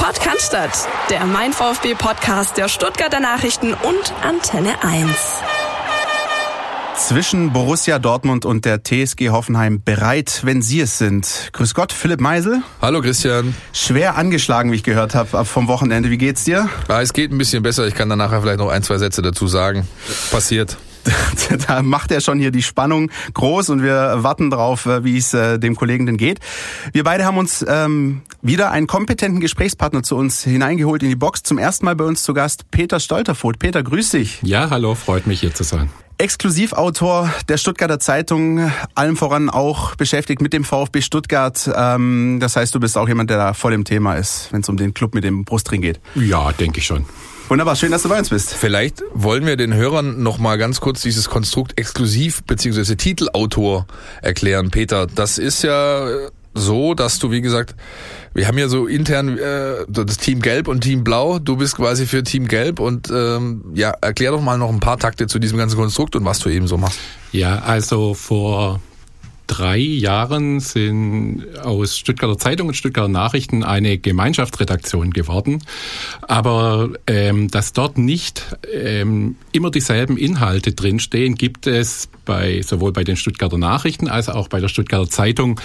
Podcast, der Mein VfB Podcast der Stuttgarter Nachrichten und Antenne 1. Zwischen Borussia Dortmund und der TSG Hoffenheim bereit, wenn Sie es sind. Grüß Gott, Philipp Meisel. Hallo Christian. Schwer angeschlagen, wie ich gehört habe, vom Wochenende. Wie geht's dir? Ja, es geht ein bisschen besser. Ich kann dann nachher vielleicht noch ein, zwei Sätze dazu sagen. Passiert. da macht er schon hier die Spannung groß und wir warten drauf, äh, wie es äh, dem Kollegen denn geht. Wir beide haben uns ähm, wieder einen kompetenten Gesprächspartner zu uns hineingeholt in die Box. Zum ersten Mal bei uns zu Gast Peter Stolterfoth. Peter, grüß dich. Ja, hallo, freut mich hier zu sein. Exklusivautor der Stuttgarter Zeitung, allem voran auch beschäftigt mit dem VfB Stuttgart. Ähm, das heißt, du bist auch jemand, der da voll im Thema ist, wenn es um den Club mit dem Brustring geht. Ja, denke ich schon. Wunderbar, schön, dass du bei uns bist. Vielleicht wollen wir den Hörern noch mal ganz kurz dieses Konstrukt exklusiv beziehungsweise Titelautor erklären. Peter, das ist ja so, dass du, wie gesagt, wir haben ja so intern äh, das Team Gelb und Team Blau. Du bist quasi für Team Gelb und ähm, ja, erklär doch mal noch ein paar Takte zu diesem ganzen Konstrukt und was du eben so machst. Ja, also vor drei Jahren sind aus Stuttgarter Zeitung und Stuttgarter Nachrichten eine Gemeinschaftsredaktion geworden. Aber ähm, dass dort nicht ähm, immer dieselben Inhalte drinstehen, gibt es bei sowohl bei den Stuttgarter Nachrichten als auch bei der Stuttgarter Zeitung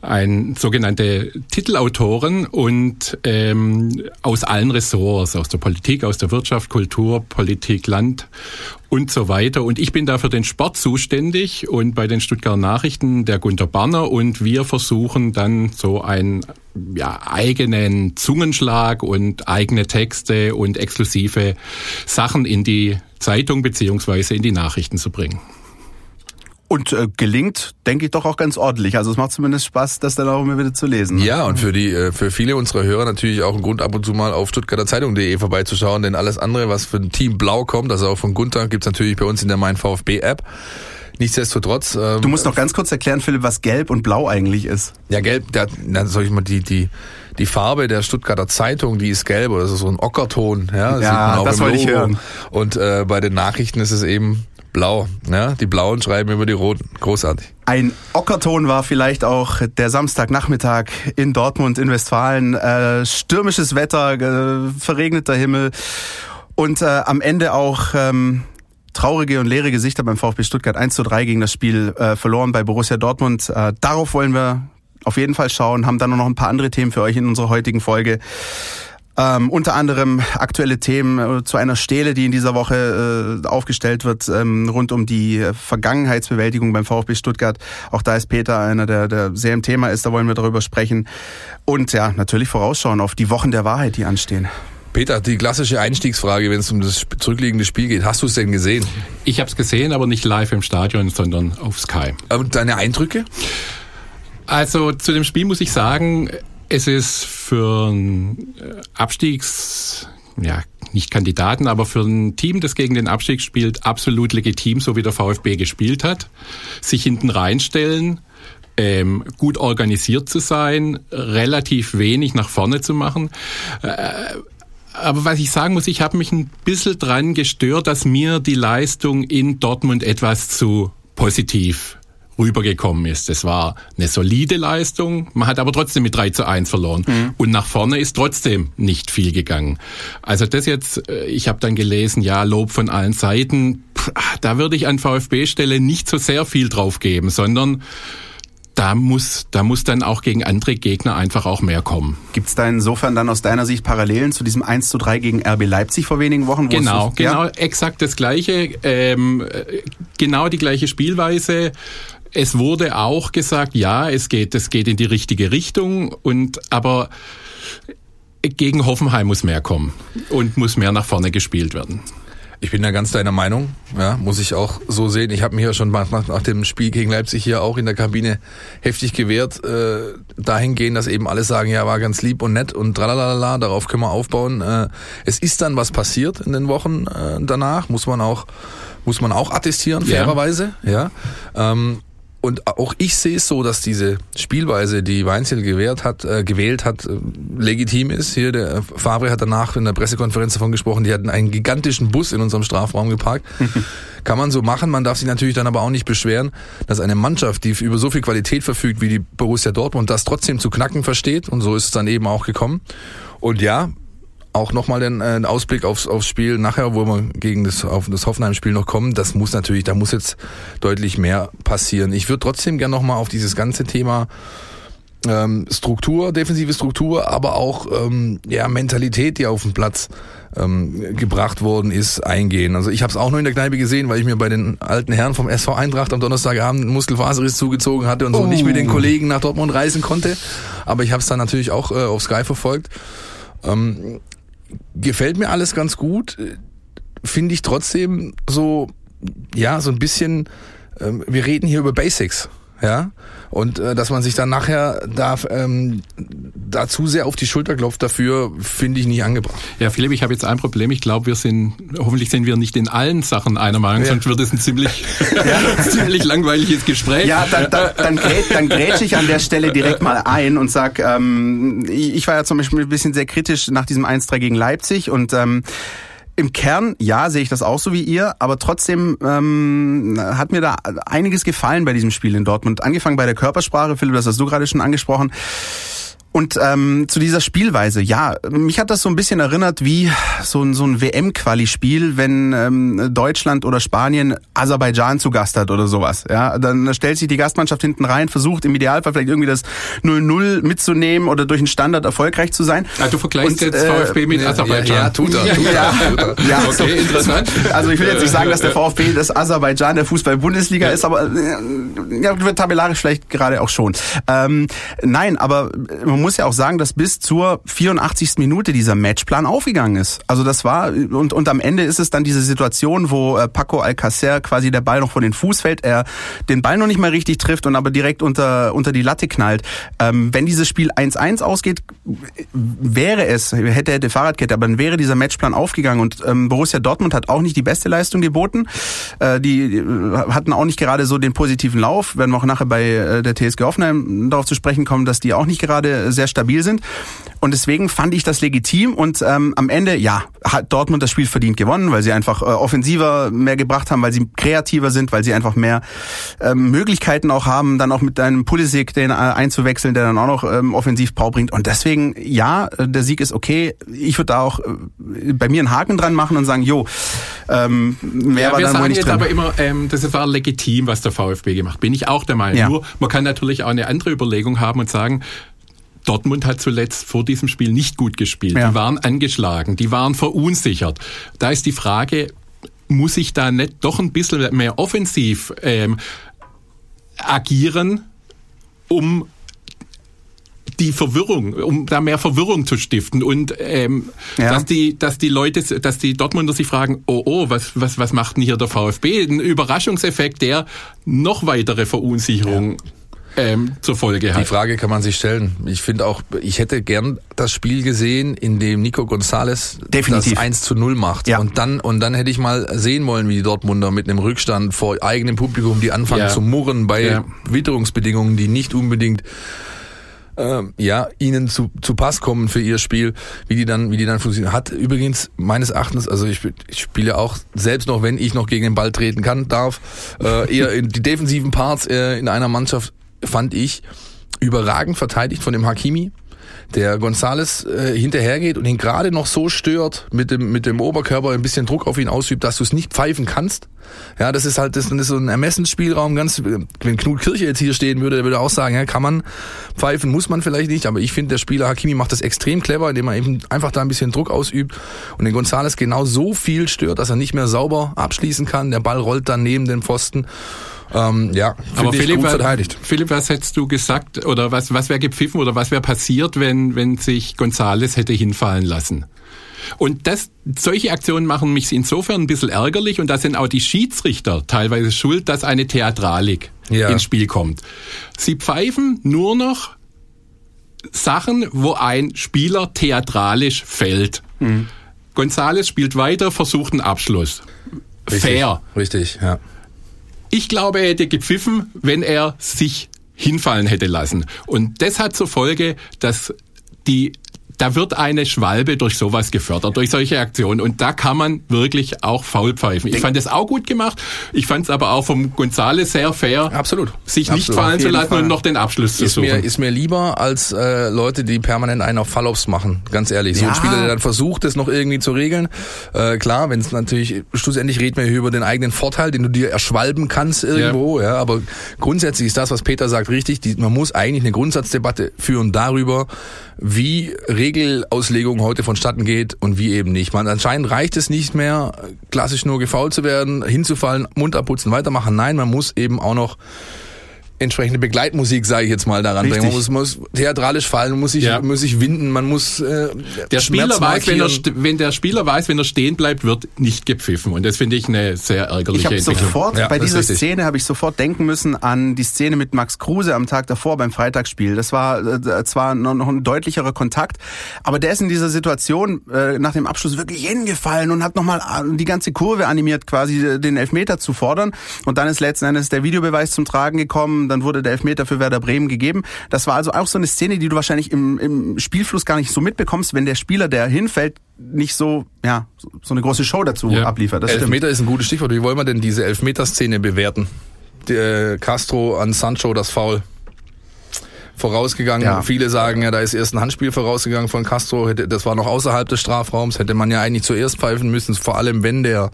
ein sogenannte Titelautoren und ähm, aus allen Ressorts, aus der Politik, aus der Wirtschaft, Kultur, Politik, Land und so weiter. Und ich bin da für den Sport zuständig und bei den Stuttgarter Nachrichten der Gunter Barner und wir versuchen dann so einen ja, eigenen Zungenschlag und eigene Texte und exklusive Sachen in die Zeitung beziehungsweise in die Nachrichten zu bringen. Und äh, gelingt, denke ich, doch auch ganz ordentlich. Also es macht zumindest Spaß, das dann auch immer wieder zu lesen. Ne? Ja, und für die äh, für viele unserer Hörer natürlich auch ein Grund, ab und zu mal auf stuttgarterzeitung.de vorbeizuschauen, denn alles andere, was für ein Team Blau kommt, also auch von Gunther, gibt's natürlich bei uns in der Mein VfB App. Nichtsdestotrotz. Ähm, du musst noch ganz kurz erklären, Philipp, was Gelb und Blau eigentlich ist. Ja, Gelb, der, na, soll ich mal die die die Farbe der Stuttgarter Zeitung, die ist gelb oder das ist so ein Ockerton. Ja, das, ja, das wollte ich hören. Und äh, bei den Nachrichten ist es eben Blau. Ja? Die Blauen schreiben über die Roten. Großartig. Ein Ockerton war vielleicht auch der Samstagnachmittag in Dortmund, in Westfalen. Äh, stürmisches Wetter, äh, verregneter Himmel und äh, am Ende auch ähm, traurige und leere Gesichter beim VfB Stuttgart 1 zu 3 gegen das Spiel äh, verloren bei Borussia Dortmund. Äh, darauf wollen wir auf jeden Fall schauen, haben dann noch ein paar andere Themen für euch in unserer heutigen Folge. Ähm, unter anderem aktuelle Themen äh, zu einer Stele, die in dieser Woche äh, aufgestellt wird, ähm, rund um die Vergangenheitsbewältigung beim VfB Stuttgart. Auch da ist Peter einer, der, der sehr im Thema ist, da wollen wir darüber sprechen. Und ja, natürlich vorausschauen auf die Wochen der Wahrheit, die anstehen. Peter, die klassische Einstiegsfrage, wenn es um das zurückliegende Spiel geht. Hast du es denn gesehen? Ich habe es gesehen, aber nicht live im Stadion, sondern auf Sky. Und deine Eindrücke? Also zu dem Spiel muss ich sagen, es ist für ein äh, Abstiegs, ja, nicht Kandidaten, aber für ein Team, das gegen den Abstieg spielt, absolut legitim, so wie der VfB gespielt hat. Sich hinten reinstellen, ähm, gut organisiert zu sein, relativ wenig nach vorne zu machen. Äh, aber was ich sagen muss, ich habe mich ein bisschen dran gestört, dass mir die Leistung in Dortmund etwas zu positiv rübergekommen ist. Es war eine solide Leistung, man hat aber trotzdem mit 3 zu 1 verloren. Mhm. Und nach vorne ist trotzdem nicht viel gegangen. Also das jetzt, äh, ich habe dann gelesen, ja, Lob von allen Seiten, da würde ich an VfB-Stelle nicht so sehr viel drauf geben, sondern da muss, da muss dann auch gegen andere Gegner einfach auch mehr kommen. Gibt es da insofern dann aus deiner Sicht Parallelen zu diesem 1 zu 3 gegen RB Leipzig vor wenigen Wochen? Genau, genau, ja? exakt das gleiche, ähm, äh, genau die gleiche Spielweise. Es wurde auch gesagt, ja, es geht, es geht in die richtige Richtung und aber gegen Hoffenheim muss mehr kommen und muss mehr nach vorne gespielt werden. Ich bin da ganz deiner Meinung, ja, muss ich auch so sehen. Ich habe mich ja schon nach, nach, dem Spiel gegen Leipzig hier auch in der Kabine heftig gewehrt, äh, dahingehend, dass eben alle sagen, ja, war ganz lieb und nett und tralalala, darauf können wir aufbauen. Äh, es ist dann was passiert in den Wochen äh, danach, muss man auch, muss man auch attestieren, fairerweise, ja. ja. Ähm, und auch ich sehe es so, dass diese Spielweise, die Weinzel gewährt hat, äh, gewählt hat, äh, legitim ist. Hier der Fabre hat danach in der Pressekonferenz davon gesprochen, die hatten einen gigantischen Bus in unserem Strafraum geparkt. Kann man so machen. Man darf sich natürlich dann aber auch nicht beschweren, dass eine Mannschaft, die über so viel Qualität verfügt wie die Borussia Dortmund, das trotzdem zu knacken versteht. Und so ist es dann eben auch gekommen. Und ja, auch nochmal den äh, Ausblick aufs, aufs Spiel nachher, wo wir gegen das, auf das Hoffenheim-Spiel noch kommen. Das muss natürlich, da muss jetzt deutlich mehr passieren. Ich würde trotzdem gern nochmal auf dieses ganze Thema ähm, Struktur, defensive Struktur, aber auch ähm, ja, Mentalität, die auf dem Platz ähm, gebracht worden ist, eingehen. Also ich habe es auch nur in der Kneipe gesehen, weil ich mir bei den alten Herren vom SV Eintracht am Donnerstagabend einen Muskelfaserriss zugezogen hatte und so oh. nicht mit den Kollegen nach Dortmund reisen konnte. Aber ich habe es dann natürlich auch äh, auf Sky verfolgt. Ähm, gefällt mir alles ganz gut. Finde ich trotzdem so, ja, so ein bisschen, ähm, wir reden hier über Basics ja, und äh, dass man sich dann nachher da, ähm, da zu sehr auf die Schulter klopft dafür, finde ich nicht angebracht. Ja, Philipp, ich habe jetzt ein Problem. Ich glaube, wir sind, hoffentlich sind wir nicht in allen Sachen einer Meinung, ja. sonst wird es ein ziemlich, ja. ziemlich langweiliges Gespräch. Ja, dann, dann, dann, grät, dann grätsche ich an der Stelle direkt mal ein und sag, ähm, ich war ja zum Beispiel ein bisschen sehr kritisch nach diesem 1-3 gegen Leipzig und ähm, im Kern, ja, sehe ich das auch so wie ihr, aber trotzdem ähm, hat mir da einiges gefallen bei diesem Spiel in Dortmund. Angefangen bei der Körpersprache, Philipp, das hast du gerade schon angesprochen. Und ähm, zu dieser Spielweise, ja, mich hat das so ein bisschen erinnert wie so ein, so ein WM-Quali-Spiel, wenn ähm, Deutschland oder Spanien Aserbaidschan zu Gast hat oder sowas. Ja, dann stellt sich die Gastmannschaft hinten rein, versucht im Idealfall vielleicht irgendwie das 0-0 mitzunehmen oder durch einen Standard erfolgreich zu sein. Ja, du vergleichst Und, jetzt VfB äh, mit Aserbaidschan. Ja, ja, tut er. Tut er, ja, tut er. ja, okay, interessant. Also ich will jetzt nicht sagen, dass der VfB das Aserbaidschan der Fußball-Bundesliga ist, aber äh, ja, tabellarisch vielleicht gerade auch schon. Ähm, nein, aber man muss ja auch sagen, dass bis zur 84. Minute dieser Matchplan aufgegangen ist. Also das war, und, und am Ende ist es dann diese Situation, wo äh, Paco Alcacer quasi der Ball noch vor den Fuß fällt, er den Ball noch nicht mal richtig trifft und aber direkt unter, unter die Latte knallt. Ähm, wenn dieses Spiel 1-1 ausgeht, wäre es, hätte, hätte Fahrradkette, aber dann wäre dieser Matchplan aufgegangen und ähm, Borussia Dortmund hat auch nicht die beste Leistung geboten. Äh, die äh, hatten auch nicht gerade so den positiven Lauf, werden wir auch nachher bei äh, der TSG Hoffenheim darauf zu sprechen kommen, dass die auch nicht gerade sehr stabil sind. Und deswegen fand ich das legitim und ähm, am Ende, ja, hat Dortmund das Spiel verdient gewonnen, weil sie einfach äh, offensiver mehr gebracht haben, weil sie kreativer sind, weil sie einfach mehr ähm, Möglichkeiten auch haben, dann auch mit einem Pulisic den äh, einzuwechseln, der dann auch noch ähm, offensiv Power bringt. Und deswegen, ja, der Sieg ist okay. Ich würde da auch äh, bei mir einen Haken dran machen und sagen, jo, ähm, mehr ja, war wir dann sagen nicht jetzt drin. aber immer, ähm, das war legitim, was der VfB gemacht. Bin ich auch der Meinung. Ja. Nur, man kann natürlich auch eine andere Überlegung haben und sagen, Dortmund hat zuletzt vor diesem Spiel nicht gut gespielt. Ja. Die waren angeschlagen, die waren verunsichert. Da ist die Frage, muss ich da nicht doch ein bisschen mehr offensiv ähm, agieren, um die Verwirrung, um da mehr Verwirrung zu stiften und ähm, ja. dass die, dass die Leute, dass die Dortmunder sich fragen, oh oh, was was was macht denn hier der VfB? Ein Überraschungseffekt, der noch weitere Verunsicherung ja ähm, zur Folge hat. Die Frage kann man sich stellen. Ich finde auch, ich hätte gern das Spiel gesehen, in dem Nico González Definitiv. das 1 zu 0 macht. Ja. Und dann, und dann hätte ich mal sehen wollen, wie die Dortmunder mit einem Rückstand vor eigenem Publikum, die anfangen ja. zu murren bei ja. Witterungsbedingungen, die nicht unbedingt ähm, ja, ihnen zu, zu Pass kommen für ihr Spiel, wie die dann, wie die dann funktionieren. Hat übrigens meines Erachtens, also ich, ich spiele auch selbst noch, wenn ich noch gegen den Ball treten kann, darf, äh, eher in die defensiven Parts äh, in einer Mannschaft fand ich, überragend verteidigt von dem Hakimi der Gonzales äh, hinterhergeht und ihn gerade noch so stört mit dem mit dem Oberkörper ein bisschen Druck auf ihn ausübt, dass du es nicht pfeifen kannst. Ja, das ist halt das, das ist so ein Ermessensspielraum. Ganz wenn Knut Kirche jetzt hier stehen würde, der würde auch sagen, ja, kann man pfeifen, muss man vielleicht nicht. Aber ich finde, der Spieler Hakimi macht das extrem clever, indem er eben einfach da ein bisschen Druck ausübt und den Gonzales genau so viel stört, dass er nicht mehr sauber abschließen kann. Der Ball rollt dann neben den Pfosten. Ähm, ja, aber Philipp, gut verteidigt. Philipp, was hättest du gesagt oder was, was wäre gepfiffen oder was wäre passiert, wenn, wenn sich Gonzales hätte hinfallen lassen? Und das, solche Aktionen machen mich insofern ein bisschen ärgerlich und da sind auch die Schiedsrichter teilweise schuld, dass eine Theatralik ja. ins Spiel kommt. Sie pfeifen nur noch Sachen, wo ein Spieler theatralisch fällt. Mhm. Gonzales spielt weiter, versucht einen Abschluss. Richtig, Fair. Richtig, ja. Ich glaube, er hätte gepfiffen, wenn er sich hinfallen hätte lassen. Und das hat zur Folge, dass die da wird eine Schwalbe durch sowas gefördert, durch solche Aktionen. Und da kann man wirklich auch faul pfeifen. Ich fand es auch gut gemacht. Ich fand es aber auch vom Gonzales sehr fair. Absolut. Sich Absolut. nicht fallen zu lassen Fall. und noch den Abschluss zu Ist suchen. mir, ist mir lieber als äh, Leute, die permanent einen auf Falloffs machen, ganz ehrlich. So Ja. ein Spieler, der dann versucht, das noch irgendwie zu regeln. Äh, klar, wenn es natürlich, schlussendlich reden wir hier über den eigenen Vorteil, den du dir erschwalben kannst irgendwo, ja. aber grundsätzlich ist das, was Peter sagt, richtig. Die, man muss eigentlich eine Grundsatzdebatte führen darüber, wie Regelauslegung heute vonstatten geht und wie eben nicht. Man anscheinend reicht es nicht mehr, klassisch nur gefault zu werden, hinzufallen, Mund abputzen, weitermachen. Nein, man muss eben auch noch entsprechende Begleitmusik, sage ich jetzt mal, daran Richtig. bringen. Man muss, muss theatralisch fallen, muss sich, Ja. muss sich winden, man muss äh, Der Spieler Schmerz weiß, wenn, er, wenn der Spieler weiß, wenn er stehen bleibt, wird nicht gepfiffen. Und das finde ich eine sehr Ich ärgerliche habe Entwicklung. sofort, Ja, bei dieser. Szene habe ich sofort denken müssen an die Szene mit Max Kruse am Tag davor beim Freitagsspiel. Das war äh, zwar noch, ein deutlicherer Kontakt, aber der ist in dieser Situation äh, nach dem Abschluss wirklich hingefallen und hat nochmal die ganze Kurve animiert, quasi äh, den Elfmeter zu fordern. Und dann ist letzten Endes der Videobeweis zum Tragen gekommen, dann wurde der Elfmeter für Werder Bremen gegeben. Das war also auch so eine Szene, die du wahrscheinlich im, im Spielfluss gar nicht so mitbekommst, wenn der Spieler, der hinfällt, nicht so, ja, so- eine große Show dazu Ja. abliefert. Das stimmt. Elfmeter ist ein gutes Stichwort. Wie wollen wir denn diese Elfmeter-Szene bewerten? Der, äh, Castro an Sancho das Foul vorausgegangen. Ja. Viele sagen ja, da ist erst ein Handspiel vorausgegangen von Castro. Das war noch außerhalb des Strafraums. Hätte man ja eigentlich zuerst pfeifen müssen, vor allem wenn der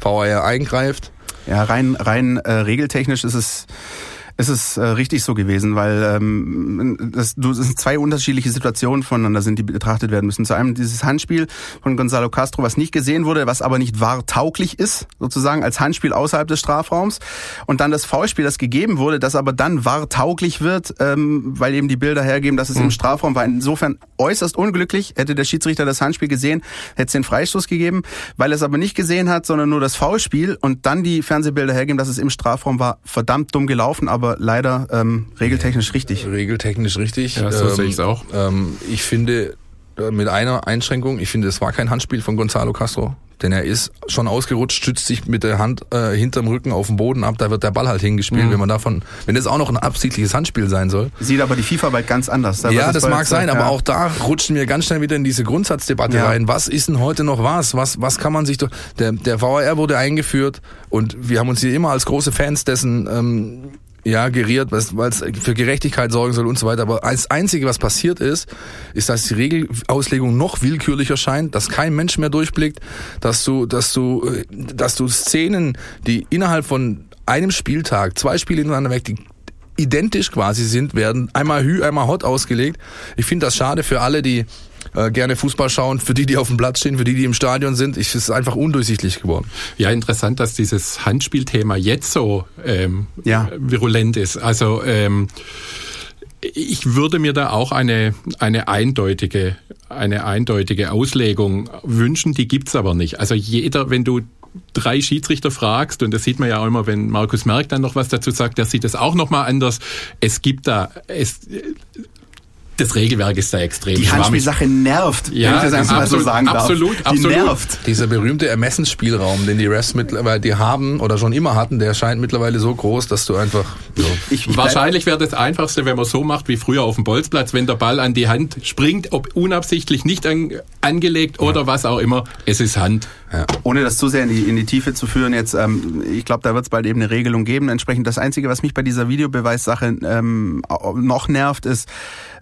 VAR eingreift. Ja, rein, rein äh, regeltechnisch ist es ist es äh, richtig so gewesen, weil ähm, das, du, das sind zwei unterschiedliche Situationen voneinander sind, die betrachtet werden müssen. Zu einem dieses Handspiel von Gonzalo Castro, was nicht gesehen wurde, was aber nicht wahr tauglich ist, sozusagen als Handspiel außerhalb des Strafraums. Und dann das Foulspiel, das gegeben wurde, das aber dann wahr tauglich wird, ähm, weil eben die Bilder hergeben, dass es im Strafraum war. Insofern äußerst unglücklich. Hätte der Schiedsrichter das Handspiel gesehen, hätte es den Freistoß gegeben. Weil er es aber nicht gesehen hat, sondern nur das Foulspiel und dann die Fernsehbilder hergeben, dass es im Strafraum war, verdammt dumm gelaufen, aber leider ähm, regeltechnisch richtig. Regeltechnisch richtig. Ja, so sehe ich's auch. Ähm, ich finde, äh, mit einer Einschränkung, ich finde, es war kein Handspiel von Gonzalo Castro. Denn er ist schon ausgerutscht, stützt sich mit der Hand äh, hinterm Rücken auf den Boden ab, da wird der Ball halt hingespielt, Mhm. wenn man davon, wenn das auch noch ein absichtliches Handspiel sein soll. Sieht aber die FIFA bald ganz anders. Da Ja, das mag so- sein, aber ja. auch da rutschen wir ganz schnell wieder in diese Grundsatzdebatte Ja. rein. Was ist denn heute noch was? Was, was kann man sich doch, der, der VAR wurde eingeführt und wir haben uns hier immer als große Fans dessen, ähm, ja, geriert, weil es für Gerechtigkeit sorgen soll und so weiter. Aber als Einzige, was passiert ist, ist, dass die Regelauslegung noch willkürlicher scheint, dass kein Mensch mehr durchblickt, dass du, dass du, äh, dass du Szenen, die innerhalb von einem Spieltag, zwei Spiele hintereinander weg, die identisch quasi sind, werden einmal Hü, einmal Hot ausgelegt. Ich finde das schade für alle, die äh, gerne Fußball schauen, für die, die auf dem Platz stehen, für die, die im Stadion sind. Ich, es ist einfach undurchsichtig geworden. Ja, interessant, dass dieses Handspielthema jetzt so ähm, Ja. virulent ist. Also ähm, ich würde mir da auch eine, eine eindeutige, eine eindeutige Auslegung wünschen, die gibt's aber nicht. Also jeder, wenn du drei Schiedsrichter fragst, und das sieht man ja auch immer, wenn Markus Merck dann noch was dazu sagt, der sieht das auch nochmal anders. Es gibt da, es, das Regelwerk ist da extrem Die. Handspielsache nervt, Ja, wenn ich das einfach mal so absolut, sagen darf. absolut, Die absolut. nervt. Dieser berühmte Ermessensspielraum, den die Refs mittlerweile die haben oder schon immer hatten, der scheint mittlerweile so groß, dass du einfach so, Ich, ich Wahrscheinlich wäre das Einfachste, wenn man so macht wie früher auf dem Bolzplatz, wenn der Ball an die Hand springt, ob unabsichtlich nicht an, angelegt oder was auch immer, es ist Hand. Ohne das zu sehr in die, in die Tiefe zu führen, jetzt, ähm, ich glaube, da wird es bald eben eine Regelung geben. Entsprechend das Einzige, was mich bei dieser Videobeweissache ähm, noch nervt, ist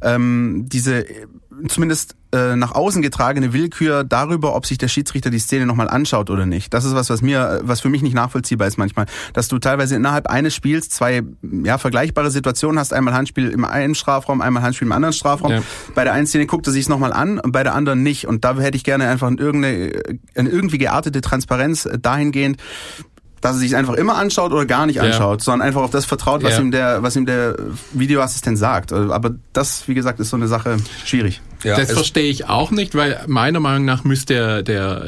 ähm, diese äh, zumindest äh, nach außen getragene Willkür darüber, ob sich der Schiedsrichter die Szene nochmal anschaut oder nicht. Das ist was, was mir, was für mich nicht nachvollziehbar ist manchmal, dass du teilweise innerhalb eines Spiels zwei ja vergleichbare Situationen hast, einmal Handspiel im einen Strafraum, einmal Handspiel im anderen Strafraum. Ja. Bei der einen Szene guckt er sich nochmal an und bei der anderen nicht. Und da hätte ich gerne einfach irgendeine eine irgendwie geartete Transparenz äh, dahingehend, dass er sich einfach immer anschaut oder gar nicht Ja. anschaut, sondern einfach auf das vertraut, was Ja. ihm der, was ihm der Videoassistent sagt. Also, Aber das, wie gesagt, ist so eine Sache schwierig. ja, das verstehe ich auch nicht, weil meiner Meinung nach müsste der, der,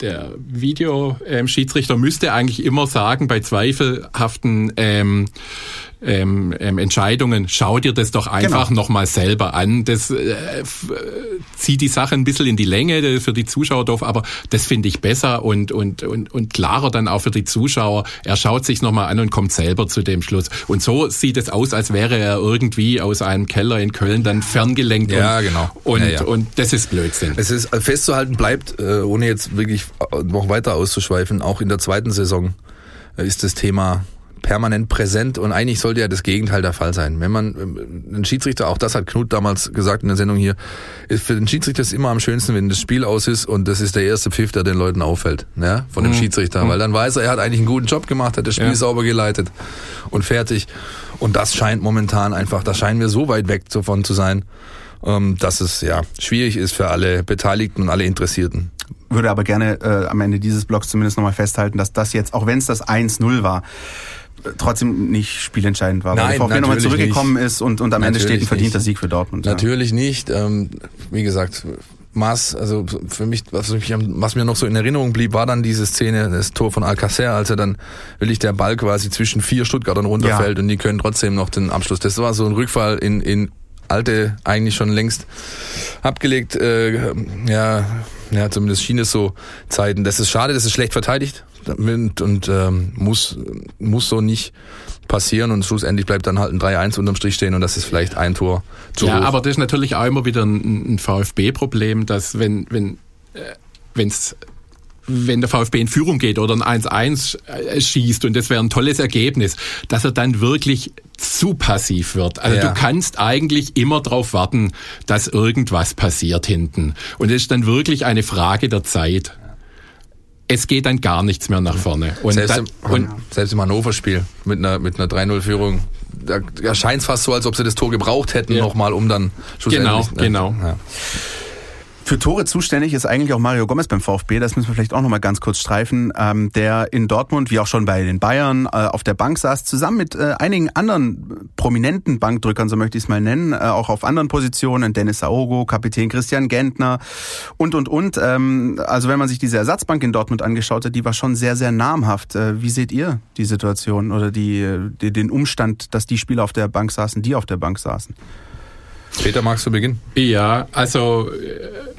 der Videoschiedsrichter müsste eigentlich immer sagen, bei zweifelhaften ähm, ähm, ähm, Entscheidungen. Schau dir das doch einfach genau. nochmal selber an. Das äh, äh, zieht die Sache ein bisschen in die Länge für die Zuschauer doof, aber das finde ich besser und, und, und, und klarer dann auch für die Zuschauer. Er schaut sich nochmal an und kommt selber zu dem Schluss. Und so sieht es aus, als wäre er irgendwie aus einem Keller in Köln dann ferngelenkt. Ja, und, genau. Und, ja, ja. und das ist Blödsinn. Es ist äh, festzuhalten bleibt, äh, ohne jetzt wirklich noch weiter auszuschweifen, auch in der zweiten Saison ist das Thema permanent präsent und eigentlich sollte ja das Gegenteil der Fall sein. Wenn man ähm, ein Schiedsrichter, auch das hat Knut damals gesagt in der Sendung hier, ist für den Schiedsrichter ist immer am schönsten, wenn das Spiel aus ist und das ist der erste Pfiff, der den Leuten auffällt, ja, von dem mhm. Schiedsrichter, mhm. weil dann weiß er, er hat eigentlich einen guten Job gemacht, hat das Spiel ja. sauber geleitet und fertig. Und das scheint momentan einfach, da scheinen wir so weit weg davon zu sein, ähm, dass es ja schwierig ist für alle Beteiligten und alle Interessierten würde aber gerne äh, am Ende dieses Blogs zumindest nochmal festhalten, dass das jetzt, auch wenn es das 1-0 war, trotzdem nicht spielentscheidend war, Nein, weil der VfB nochmal zurückgekommen nicht. ist und, und am natürlich Ende steht ein verdienter nicht. Sieg für Dortmund. Natürlich ja. nicht. Ähm, wie gesagt, Maß, also für mich, was, was mir noch so in Erinnerung blieb, war dann diese Szene, das Tor von Alcacer, als er dann wirklich der Ball quasi zwischen vier Stuttgartern runterfällt ja. und die können trotzdem noch den Abschluss. Das war so ein Rückfall in, in alte, eigentlich schon längst abgelegt, äh, ja, ja, zumindest schien es so Zeiten. Das ist schade, das ist schlecht verteidigt und, und ähm, muss, muss so nicht passieren und schlussendlich bleibt dann halt ein 3-1 unterm Strich stehen und das ist vielleicht ein Tor zu Ja, hoch. aber das ist natürlich auch immer wieder ein, ein VfB-Problem, dass wenn, wenn, äh, wenn's wenn der VfB in Führung geht oder ein 1-1 äh, schießt und das wäre ein tolles Ergebnis, dass er dann wirklich zu passiv wird. Also ja. du kannst eigentlich immer darauf warten, dass irgendwas passiert hinten. Und es ist dann wirklich eine Frage der Zeit. Es geht dann gar nichts mehr nach vorne. Und selbst, im, und selbst im Hannover-Spiel mit einer, mit einer 3-0-Führung, da, da scheint es fast so, als ob sie das Tor gebraucht hätten, ja. nochmal, um dann Genau, ne? genau. Ja. Für Tore zuständig ist eigentlich auch Mario Gomez beim VfB. Das müssen wir vielleicht auch noch mal ganz kurz streifen. Ähm, der in Dortmund, wie auch schon bei den Bayern, äh, auf der Bank saß, zusammen mit äh, einigen anderen prominenten Bankdrückern, so möchte ich es mal nennen, äh, auch auf anderen Positionen. Dennis Aogo, Kapitän Christian Gentner und, und, und. Ähm, also wenn man sich diese Ersatzbank in Dortmund angeschaut hat, die war schon sehr, sehr namhaft. Äh, wie seht ihr die Situation oder die, die, den Umstand, dass die Spieler auf der Bank saßen, die auf der Bank saßen? Peter, magst du beginnen? Ja, also äh,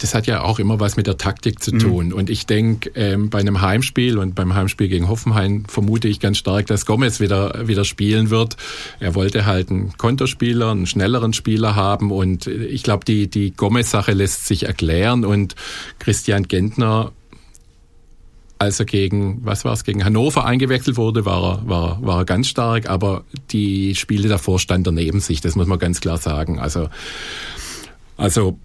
das hat ja auch immer was mit der Taktik zu mhm. tun. Mhm. Und ich denke, ähm, bei einem Heimspiel und beim Heimspiel gegen Hoffenheim vermute ich ganz stark, dass Gomez wieder, wieder spielen wird. Er wollte halt einen Konterspieler, einen schnelleren Spieler haben. Und ich glaube, die, die Gomez-Sache lässt sich erklären. Und Christian Gentner als er gegen, was war es, gegen Hannover eingewechselt wurde, war er, war, war er ganz stark, aber die Spiele davor stand er neben sich, das muss man ganz klar sagen. Also, also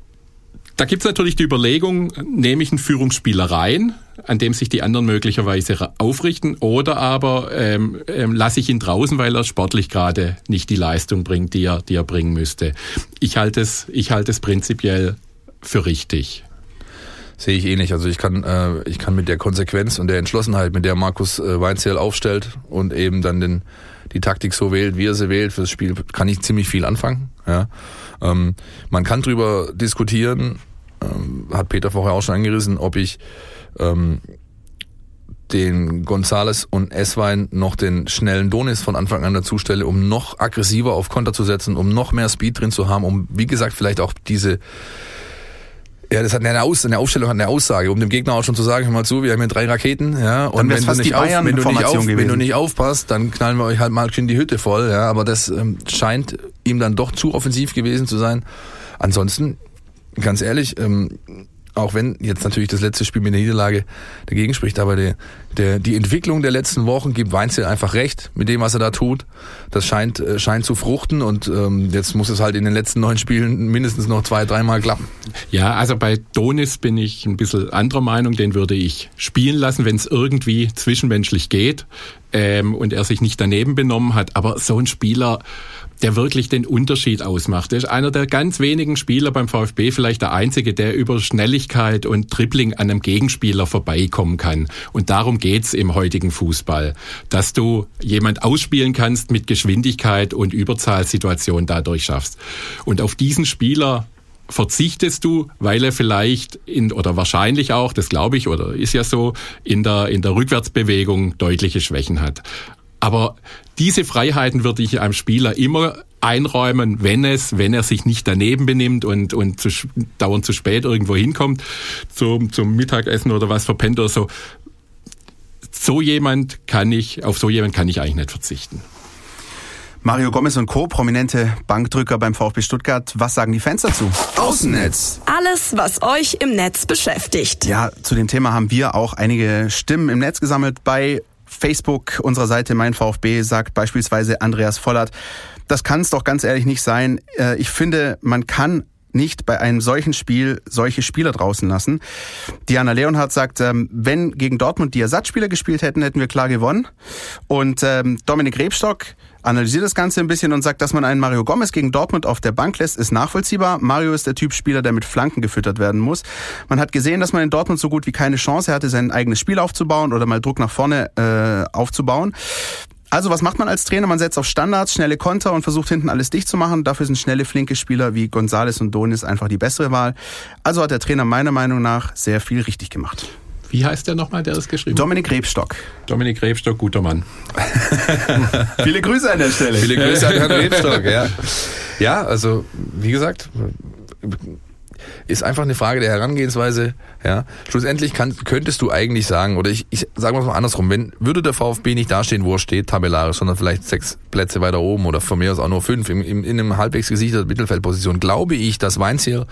da gibt's natürlich die Überlegung, nehme ich einen Führungsspieler rein, an dem sich die anderen möglicherweise aufrichten, oder aber ähm, ähm, lasse ich ihn draußen, weil er sportlich gerade nicht die Leistung bringt, die er, die er bringen müsste. Ich halte es, ich halte es prinzipiell für richtig. Sehe ich ähnlich. Also ich kann, äh, ich kann mit der Konsequenz und der Entschlossenheit, mit der Markus äh, Weinzierl aufstellt und eben dann den, die Taktik so wählt, wie er sie wählt fürs Spiel, kann ich ziemlich viel anfangen. Ja. Ähm, man kann drüber diskutieren, ähm, hat Peter vorher auch schon angerissen, ob ich ähm, den Gonzales und Esswein noch den schnellen Donis von Anfang an dazu stelle, um noch aggressiver auf Konter zu setzen, um noch mehr Speed drin zu haben, um wie gesagt vielleicht auch diese ja, das hat eine, Aus eine Aufstellung, hat eine Aussage, um dem Gegner auch schon zu sagen, hör mal zu, wir haben hier drei Raketen, ja, und wenn du, nicht auf, wenn, du nicht auf, wenn du nicht aufpasst, dann knallen wir euch halt mal in die Hütte voll, ja, aber das ähm, scheint ihm dann doch zu offensiv gewesen zu sein. Ansonsten, ganz ehrlich, ähm, auch wenn jetzt natürlich das letzte Spiel mit der Niederlage dagegen spricht, aber der, der, die Entwicklung der letzten Wochen gibt Weinzel einfach recht mit dem, was er da tut. Das scheint, äh, scheint zu fruchten und ähm, jetzt muss es halt in den letzten neun Spielen mindestens noch zwei, dreimal klappen. Ja, also bei Donis bin ich ein bisschen anderer Meinung, den würde ich spielen lassen, wenn es irgendwie zwischenmenschlich geht ähm, und er sich nicht daneben benommen hat. Aber so ein Spieler der wirklich den Unterschied ausmacht. Er ist einer der ganz wenigen Spieler beim VfB, vielleicht der einzige, der über Schnelligkeit und Dribbling an einem Gegenspieler vorbeikommen kann. Und darum geht's im heutigen Fußball, dass du jemand ausspielen kannst mit Geschwindigkeit und Überzahlsituation dadurch schaffst. Und auf diesen Spieler verzichtest du, weil er vielleicht in oder wahrscheinlich auch, das glaube ich oder ist ja so, in der in der Rückwärtsbewegung deutliche Schwächen hat. Aber diese Freiheiten würde ich einem Spieler immer einräumen, wenn es, wenn er sich nicht daneben benimmt und, und zu, dauernd zu spät irgendwo hinkommt, zum, zum Mittagessen oder was verpennt oder so. So jemand kann ich, auf so jemand kann ich eigentlich nicht verzichten. Mario Gomez und Co., prominente Bankdrücker beim VfB Stuttgart. Was sagen die Fans dazu? Außennetz. Alles, was euch im Netz beschäftigt. Ja, zu dem Thema haben wir auch einige Stimmen im Netz gesammelt. Bei Facebook, unserer Seite Mein VfB, sagt beispielsweise Andreas Vollert, das kann es doch ganz ehrlich nicht sein. Äh, ich finde, man kann nicht bei einem solchen Spiel solche Spieler draußen lassen. Diana Leonhardt sagt, ähm, wenn gegen Dortmund die Ersatzspieler gespielt hätten, hätten wir klar gewonnen. Und ähm, Dominik Rebstock analysiert das Ganze ein bisschen und sagt, dass man einen Mario Gomez gegen Dortmund auf der Bank lässt, ist nachvollziehbar. Mario ist der Typ Spieler, der mit Flanken gefüttert werden muss. Man hat gesehen, dass man in Dortmund so gut wie keine Chance hatte, sein eigenes Spiel aufzubauen oder mal Druck nach vorne äh, aufzubauen. Also was macht man als Trainer? Man setzt auf Standards, schnelle Konter und versucht hinten alles dicht zu machen. Dafür sind schnelle, flinke Spieler wie Gonzales und Donis einfach die bessere Wahl. Also hat der Trainer meiner Meinung nach sehr viel richtig gemacht. Wie heißt der nochmal, der das geschrieben hat? Dominik Rebstock. Dominik Rebstock, guter Mann. Viele Grüße an der Stelle. Viele Grüße an Herrn Rebstock, ja. Ja, also wie gesagt, ist einfach eine Frage der Herangehensweise. Ja, schlussendlich kann, könntest du eigentlich sagen, oder ich, ich sage mal andersrum, wenn würde der VfB nicht dastehen, wo er steht, tabellarisch, sondern vielleicht sechs Plätze weiter oben oder von mir aus auch nur fünf im, im, in einem halbwegs gesicherten Mittelfeldposition, glaube ich, dass Weinziel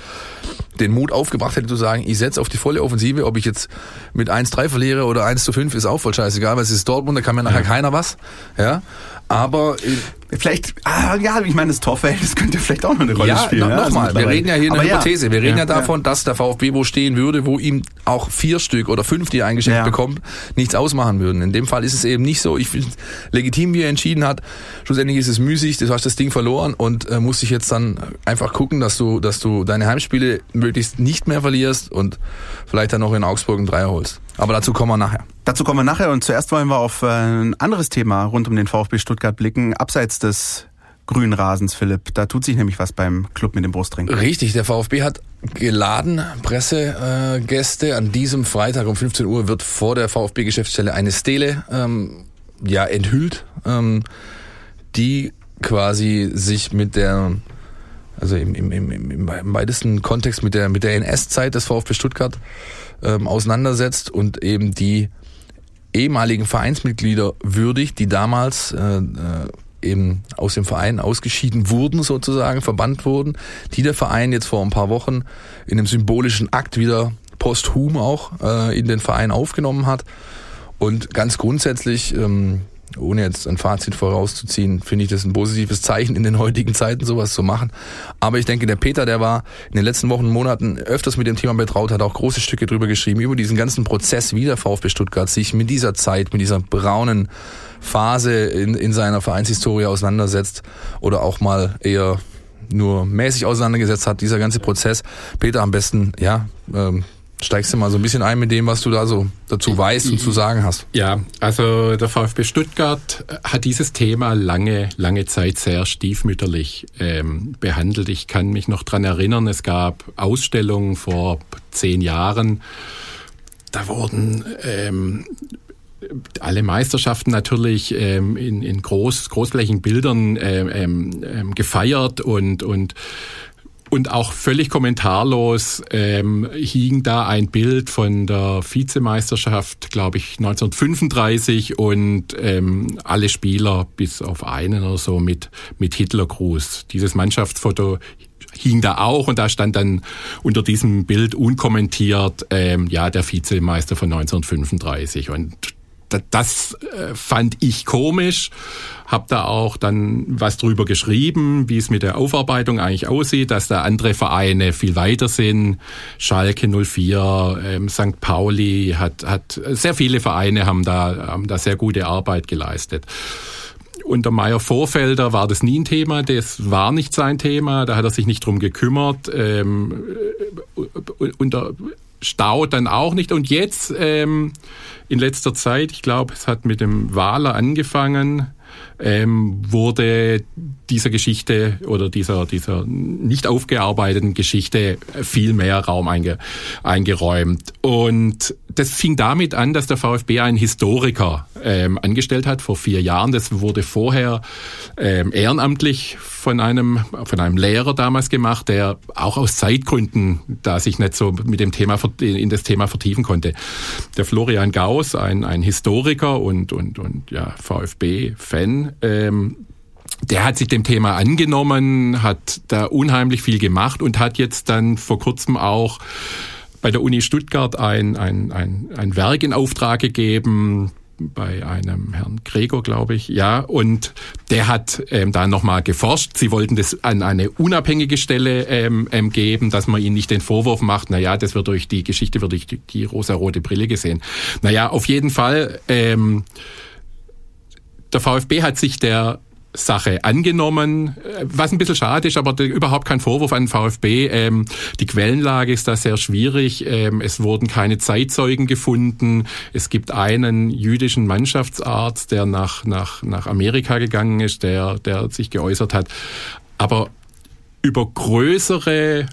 den Mut aufgebracht hätte zu sagen, ich setze auf die volle Offensive, ob ich jetzt mit 1-3 verliere oder 1 zu 5, ist auch voll scheißegal, weil es ist Dortmund, da kann mir nachher ja. keiner was. Ja, aber äh, vielleicht, ah, ja, ich meine, das Torverhältnis könnte vielleicht auch noch eine Rolle ja, spielen. No, Nochmal, also wir reden ja hier eine Hypothese. Wir reden ja, ja davon, dass der VfB wo stehen würde, wo ihm auch vier Stück oder fünf, die er eingeschenkt ja. bekommt, nichts ausmachen würden. In dem Fall ist es eben nicht so. Ich finde legitim, wie er entschieden hat. Schlussendlich ist es müßig, du hast das Ding verloren und äh, musst dich jetzt dann einfach gucken, dass du, dass du deine Heimspiele möglichst nicht mehr verlierst und vielleicht dann noch in Augsburg einen Dreier holst. Aber dazu kommen wir nachher. Dazu kommen wir nachher und zuerst wollen wir auf äh, ein anderes Thema rund um den VfB Stuttgart blicken, abseits des grünen Rasens, Philipp. Da tut sich nämlich was beim Club mit dem Brustring. Richtig, der VfB hat geladen Pressegäste. An diesem Freitag um 15 Uhr wird vor der VfB-Geschäftsstelle eine Stele ähm, ja, enthüllt, ähm, die quasi sich mit der also im, im, im, im weitesten Kontext mit der mit der NS-Zeit des VfB Stuttgart ähm, auseinandersetzt und eben die ehemaligen Vereinsmitglieder würdigt, die damals äh, äh, eben aus dem Verein ausgeschieden wurden, sozusagen, verbannt wurden, die der Verein jetzt vor ein paar Wochen in einem symbolischen Akt wieder posthum auch äh, in den Verein aufgenommen hat. Und ganz grundsätzlich ähm, ohne jetzt ein Fazit vorauszuziehen, finde ich das ein positives Zeichen in den heutigen Zeiten, sowas zu machen. Aber ich denke, der Peter, der war in den letzten Wochen, Monaten öfters mit dem Thema betraut, hat auch große Stücke drüber geschrieben, über diesen ganzen Prozess, wie der VfB Stuttgart sich mit dieser Zeit, mit dieser braunen Phase in, in seiner Vereinshistorie auseinandersetzt oder auch mal eher nur mäßig auseinandergesetzt hat, dieser ganze Prozess. Peter, am besten, ja, ähm, Steigst du mal so ein bisschen ein mit dem, was du da so dazu weißt und zu sagen hast? Ja, also der VfB Stuttgart hat dieses Thema lange, lange Zeit sehr stiefmütterlich ähm, behandelt. Ich kann mich noch dran erinnern, es gab Ausstellungen vor zehn Jahren. Da wurden ähm, alle Meisterschaften natürlich ähm, in, in groß, großflächigen Bildern ähm, ähm, ähm gefeiert und, und und auch völlig kommentarlos ähm, hing da ein Bild von der Vizemeisterschaft, glaube ich, 1935 und ähm, alle Spieler bis auf einen oder so mit, mit Hitlergruß. Dieses Mannschaftsfoto hing da auch und da stand dann unter diesem Bild unkommentiert, ähm, ja, der Vizemeister von 1935. Und das äh, fand ich komisch, habe da auch dann was drüber geschrieben, wie es mit der Aufarbeitung eigentlich aussieht, dass da andere Vereine viel weiter sind. Schalke 04, ähm, St. Pauli, hat, hat sehr viele Vereine haben da, haben da sehr gute Arbeit geleistet. Unter Meier Vorfelder war das nie ein Thema, das war nicht sein Thema, da hat er sich nicht drum gekümmert. Ähm, äh, unter Stau dann auch nicht. Und jetzt ähm, in letzter Zeit, ich glaube, es hat mit dem Wahler angefangen, ähm, wurde dieser Geschichte oder dieser, dieser nicht aufgearbeiteten Geschichte viel mehr Raum einge, eingeräumt. Und das fing damit an, dass der VfB einen Historiker ähm, angestellt hat vor vier Jahren. Das wurde vorher ähm, ehrenamtlich von einem von einem Lehrer damals gemacht, der auch aus Zeitgründen da sich nicht so mit dem Thema in das Thema vertiefen konnte. Der Florian Gauss, ein ein Historiker und und und ja VfB-Fan. Ähm, der hat sich dem Thema angenommen, hat da unheimlich viel gemacht und hat jetzt dann vor kurzem auch bei der Uni Stuttgart ein, ein, ein, ein Werk in Auftrag gegeben, bei einem Herrn Gregor, glaube ich, ja, und der hat ähm, da nochmal geforscht. Sie wollten das an eine unabhängige Stelle ähm, ähm, geben, dass man ihnen nicht den Vorwurf macht, naja, das wird durch die Geschichte, wird durch die, die rosa-rote Brille gesehen. Naja, auf jeden Fall, ähm, der VfB hat sich der Sache angenommen, was ein bisschen schade ist, aber überhaupt kein Vorwurf an VfB. Ähm, die Quellenlage ist da sehr schwierig. Ähm, es wurden keine Zeitzeugen gefunden. Es gibt einen jüdischen Mannschaftsarzt, der nach, nach, nach Amerika gegangen ist, der, der sich geäußert hat. Aber über größere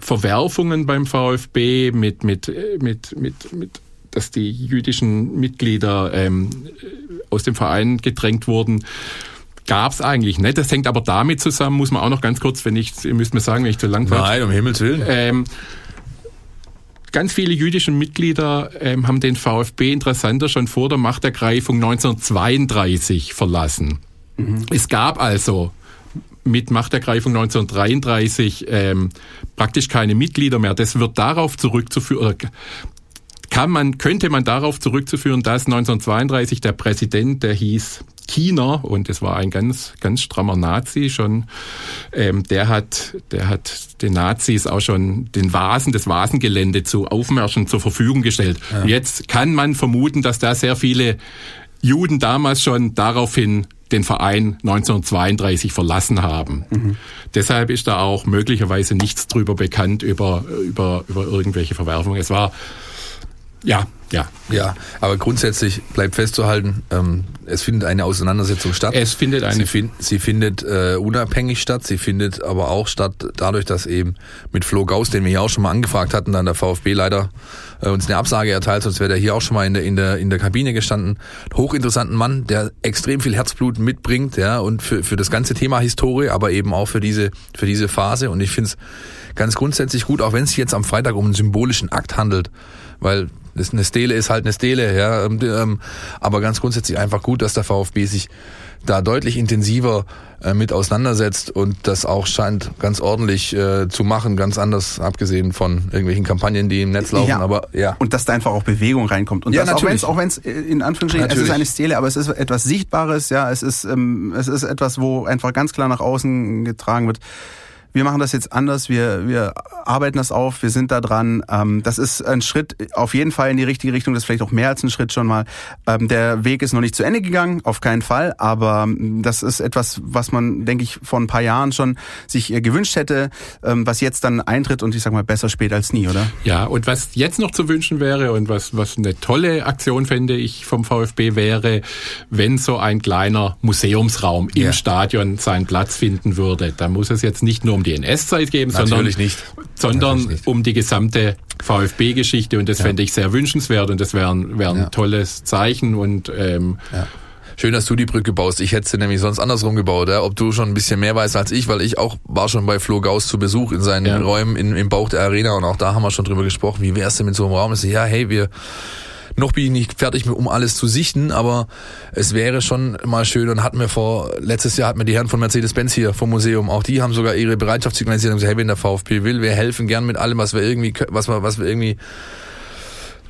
Verwerfungen beim VfB mit, mit, mit, mit, mit dass die jüdischen Mitglieder ähm, aus dem Verein gedrängt wurden, gab es eigentlich nicht. Das hängt aber damit zusammen, muss man auch noch ganz kurz, wenn ich, ihr müsst mir sagen, wenn ich zu lang war. Nein, um Himmels Willen. Ähm, ganz viele jüdische Mitglieder ähm, haben den VfB interessanter schon vor der Machtergreifung 1932 verlassen. Mhm. Es gab also mit Machtergreifung 1933 ähm, praktisch keine Mitglieder mehr. Das wird darauf zurückzuführen, kann man, könnte man darauf zurückzuführen, dass 1932 der Präsident, der hieß Kiener und es war ein ganz ganz strammer Nazi schon. Ähm, der hat der hat den Nazis auch schon den Vasen das Vasengelände zu Aufmärschen zur Verfügung gestellt. Ja. Jetzt kann man vermuten, dass da sehr viele Juden damals schon daraufhin den Verein 1932 verlassen haben. Mhm. Deshalb ist da auch möglicherweise nichts drüber bekannt über über über irgendwelche Verwerfungen. Es war ja, ja. Ja, aber grundsätzlich bleibt festzuhalten, ähm, es findet eine Auseinandersetzung statt. Es findet eine. Sie, fin sie findet äh, unabhängig statt, sie findet aber auch statt dadurch, dass eben mit Flo Gauss, den wir hier auch schon mal angefragt hatten, dann der VfB leider äh, uns eine Absage erteilt, sonst wäre der hier auch schon mal in der, in der, in der Kabine gestanden. Hochinteressanten Mann, der extrem viel Herzblut mitbringt, ja, und für, für das ganze Thema Historie, aber eben auch für diese, für diese Phase. Und ich finde es ganz grundsätzlich gut, auch wenn es sich jetzt am Freitag um einen symbolischen Akt handelt, weil das eine Stele ist halt eine Stele, ja. Ähm, ähm, aber ganz grundsätzlich einfach gut, dass der VfB sich da deutlich intensiver äh, mit auseinandersetzt und das auch scheint ganz ordentlich äh, zu machen, ganz anders abgesehen von irgendwelchen Kampagnen, die im Netz laufen. Ja. Aber ja. Und dass da einfach auch Bewegung reinkommt. Und ja, das, natürlich. auch wenn es in Anführungsstrichen natürlich. es ist eine Stele, aber es ist etwas Sichtbares, ja, es ist ähm, es ist etwas, wo einfach ganz klar nach außen getragen wird wir machen das jetzt anders, wir, wir arbeiten das auf, wir sind da dran. Ähm, das ist ein Schritt auf jeden Fall in die richtige Richtung, das ist vielleicht auch mehr als ein Schritt schon mal. Ähm, der Weg ist noch nicht zu Ende gegangen, auf keinen Fall, aber ähm, das ist etwas, was man, denke ich, vor ein paar Jahren schon sich äh, gewünscht hätte, ähm, was jetzt dann eintritt und ich sag mal besser spät als nie, oder? Ja, und was jetzt noch zu wünschen wäre und was, was eine tolle Aktion fände ich vom VfB wäre, wenn so ein kleiner Museumsraum im ja. Stadion seinen Platz finden würde. Da muss es jetzt nicht nur um die NS-Zeit geben, sondern, nicht. sondern nicht. um die gesamte VfB-Geschichte und das ja. fände ich sehr wünschenswert und das wäre wär ein ja. tolles Zeichen und ähm, ja. Schön, dass du die Brücke baust. Ich hätte sie nämlich sonst andersrum gebaut, ja? ob du schon ein bisschen mehr weißt als ich, weil ich auch war schon bei Flo Gauss zu Besuch in seinen ja. Räumen in, im Bauch der Arena und auch da haben wir schon drüber gesprochen, wie wär's denn mit so einem Raum? Ich so, ja, hey, wir noch bin ich nicht fertig, um alles zu sichten, aber es wäre schon mal schön und hatten wir vor, letztes Jahr hatten wir die Herren von Mercedes-Benz hier vom Museum, auch die haben sogar ihre Bereitschaft signalisiert und gesagt, hey, wenn der VfB will, wir helfen gern mit allem, was wir irgendwie, was wir, was wir irgendwie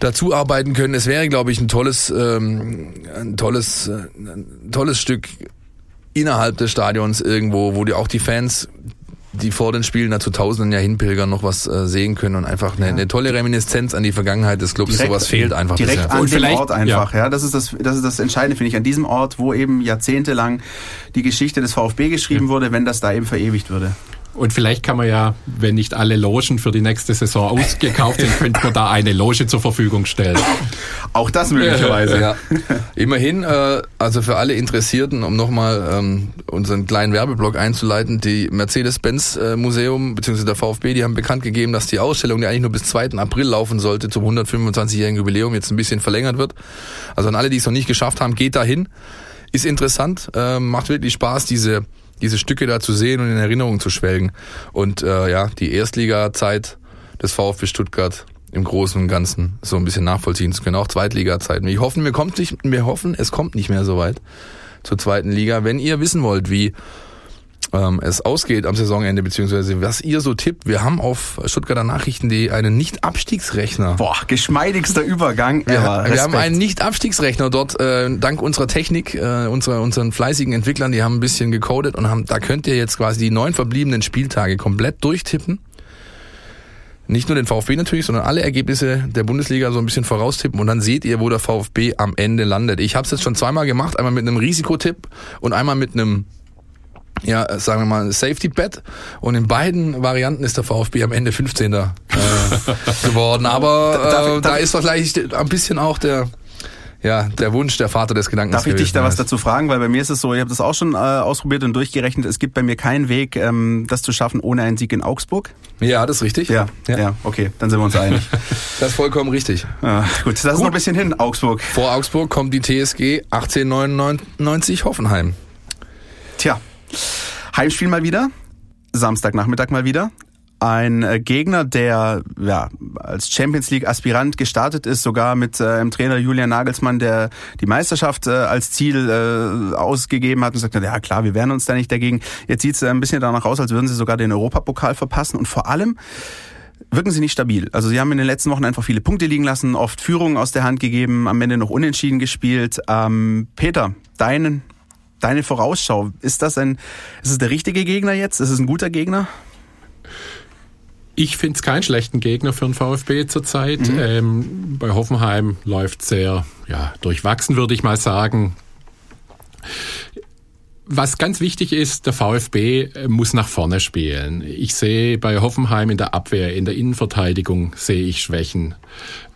dazu arbeiten können. Es wäre, glaube ich, ein tolles, ähm, ein tolles, äh, ein tolles Stück innerhalb des Stadions irgendwo, wo die auch die Fans die vor den Spielen dazu Tausenden ja hinpilgern, noch was äh, sehen können und einfach eine, ja. eine tolle Reminiszenz an die Vergangenheit des Clubs. Direkt, Sowas fehlt einfach direkt bisher. an und dem Ort einfach. Ja. ja, das ist das, das ist das Entscheidende finde ich an diesem Ort, wo eben jahrzehntelang die Geschichte des VfB geschrieben ja. wurde, wenn das da eben verewigt würde. Und vielleicht kann man ja, wenn nicht alle Logen für die nächste Saison ausgekauft sind, könnte man da eine Loge zur Verfügung stellen. Auch das möglicherweise. Ja. Immerhin, äh, also für alle Interessierten, um nochmal ähm, unseren kleinen Werbeblock einzuleiten, die Mercedes-Benz äh, Museum bzw. der VfB, die haben bekannt gegeben, dass die Ausstellung, die eigentlich nur bis 2. April laufen sollte, zum 125-jährigen Jubiläum jetzt ein bisschen verlängert wird. Also an alle, die es noch nicht geschafft haben, geht dahin. Ist interessant, äh, macht wirklich Spaß, diese diese Stücke da zu sehen und in Erinnerung zu schwelgen. Und äh, ja, die Erstliga-Zeit des VfB Stuttgart im Großen und Ganzen so ein bisschen nachvollziehen zu können. Auch Zweitliga-Zeiten. Wir hoffen, wir, kommt nicht, wir hoffen, es kommt nicht mehr so weit zur zweiten Liga. Wenn ihr wissen wollt, wie ähm, es ausgeht am Saisonende, beziehungsweise was ihr so tippt. Wir haben auf Stuttgarter Nachrichten.de einen Nicht-Abstiegsrechner. Boah, geschmeidigster Übergang. Wir, ever. wir haben einen Nicht-Abstiegsrechner dort, äh, dank unserer Technik, äh, unserer, unseren fleißigen Entwicklern, die haben ein bisschen gecodet und haben, da könnt ihr jetzt quasi die neun verbliebenen Spieltage komplett durchtippen. Nicht nur den VfB natürlich, sondern alle Ergebnisse der Bundesliga so ein bisschen voraustippen und dann seht ihr, wo der VfB am Ende landet. Ich habe es jetzt schon zweimal gemacht, einmal mit einem Risikotipp und einmal mit einem ja, sagen wir mal, Safety Bet. Und in beiden Varianten ist der VfB am Ende 15. Äh, geworden. Aber äh, darf, darf, da ist vielleicht ein bisschen auch der ja, der Wunsch, der Vater des Gedankens. Darf ich dich da was dazu fragen? Weil bei mir ist es so, ich habe das auch schon äh, ausprobiert und durchgerechnet, es gibt bei mir keinen Weg, ähm, das zu schaffen ohne einen Sieg in Augsburg. Ja, das ist richtig. Ja, ja, ja okay, dann sind wir uns einig. das ist vollkommen richtig. Ja, gut, das gut. ist noch ein bisschen hin, Augsburg. Vor Augsburg kommt die TSG 1899 Hoffenheim. Tja, Heimspiel mal wieder, Samstagnachmittag mal wieder ein äh, Gegner, der ja, als Champions League Aspirant gestartet ist, sogar mit äh, dem Trainer Julian Nagelsmann, der die Meisterschaft äh, als Ziel äh, ausgegeben hat und sagt, ja klar, wir wehren uns da nicht dagegen. Jetzt sieht es ein bisschen danach aus, als würden sie sogar den Europapokal verpassen und vor allem wirken sie nicht stabil. Also sie haben in den letzten Wochen einfach viele Punkte liegen lassen, oft Führungen aus der Hand gegeben, am Ende noch unentschieden gespielt. Ähm, Peter, deinen Deine Vorausschau, ist das ein, ist es der richtige Gegner jetzt? Ist es ein guter Gegner? Ich finde es keinen schlechten Gegner für den VfB zurzeit. Mhm. Ähm, bei Hoffenheim läuft sehr ja, durchwachsen, würde ich mal sagen. Was ganz wichtig ist, der VfB äh, muss nach vorne spielen. Ich sehe bei Hoffenheim in der Abwehr, in der Innenverteidigung sehe ich Schwächen.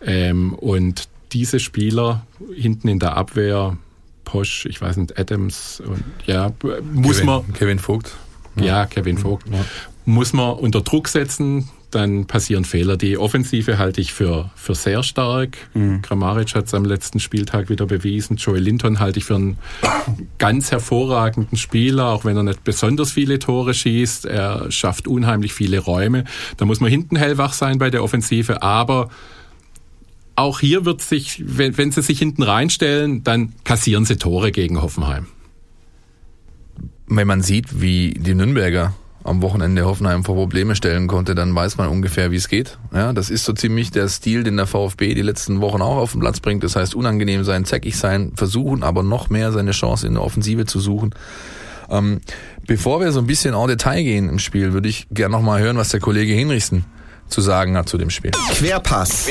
Ähm, und diese Spieler hinten in der Abwehr, Posch, ich weiß nicht, Adams und ja, muss Kevin, man. Kevin Vogt. Ja, Kevin Vogt. Ja. Muss man unter Druck setzen, dann passieren Fehler. Die Offensive halte ich für, für sehr stark. Mhm. Grammaric hat es am letzten Spieltag wieder bewiesen. Joey Linton halte ich für einen ganz hervorragenden Spieler, auch wenn er nicht besonders viele Tore schießt. Er schafft unheimlich viele Räume. Da muss man hinten hellwach sein bei der Offensive, aber auch hier wird sich, wenn, wenn sie sich hinten reinstellen, dann kassieren sie Tore gegen Hoffenheim. Wenn man sieht, wie die Nürnberger am Wochenende Hoffenheim vor Probleme stellen konnte, dann weiß man ungefähr, wie es geht. Ja, das ist so ziemlich der Stil, den der VfB die letzten Wochen auch auf den Platz bringt. Das heißt, unangenehm sein, zackig sein, versuchen, aber noch mehr seine Chance in der Offensive zu suchen. Ähm, bevor wir so ein bisschen en Detail gehen im Spiel, würde ich gerne nochmal hören, was der Kollege Hinrichsen zu sagen hat zu dem Spiel. Querpass.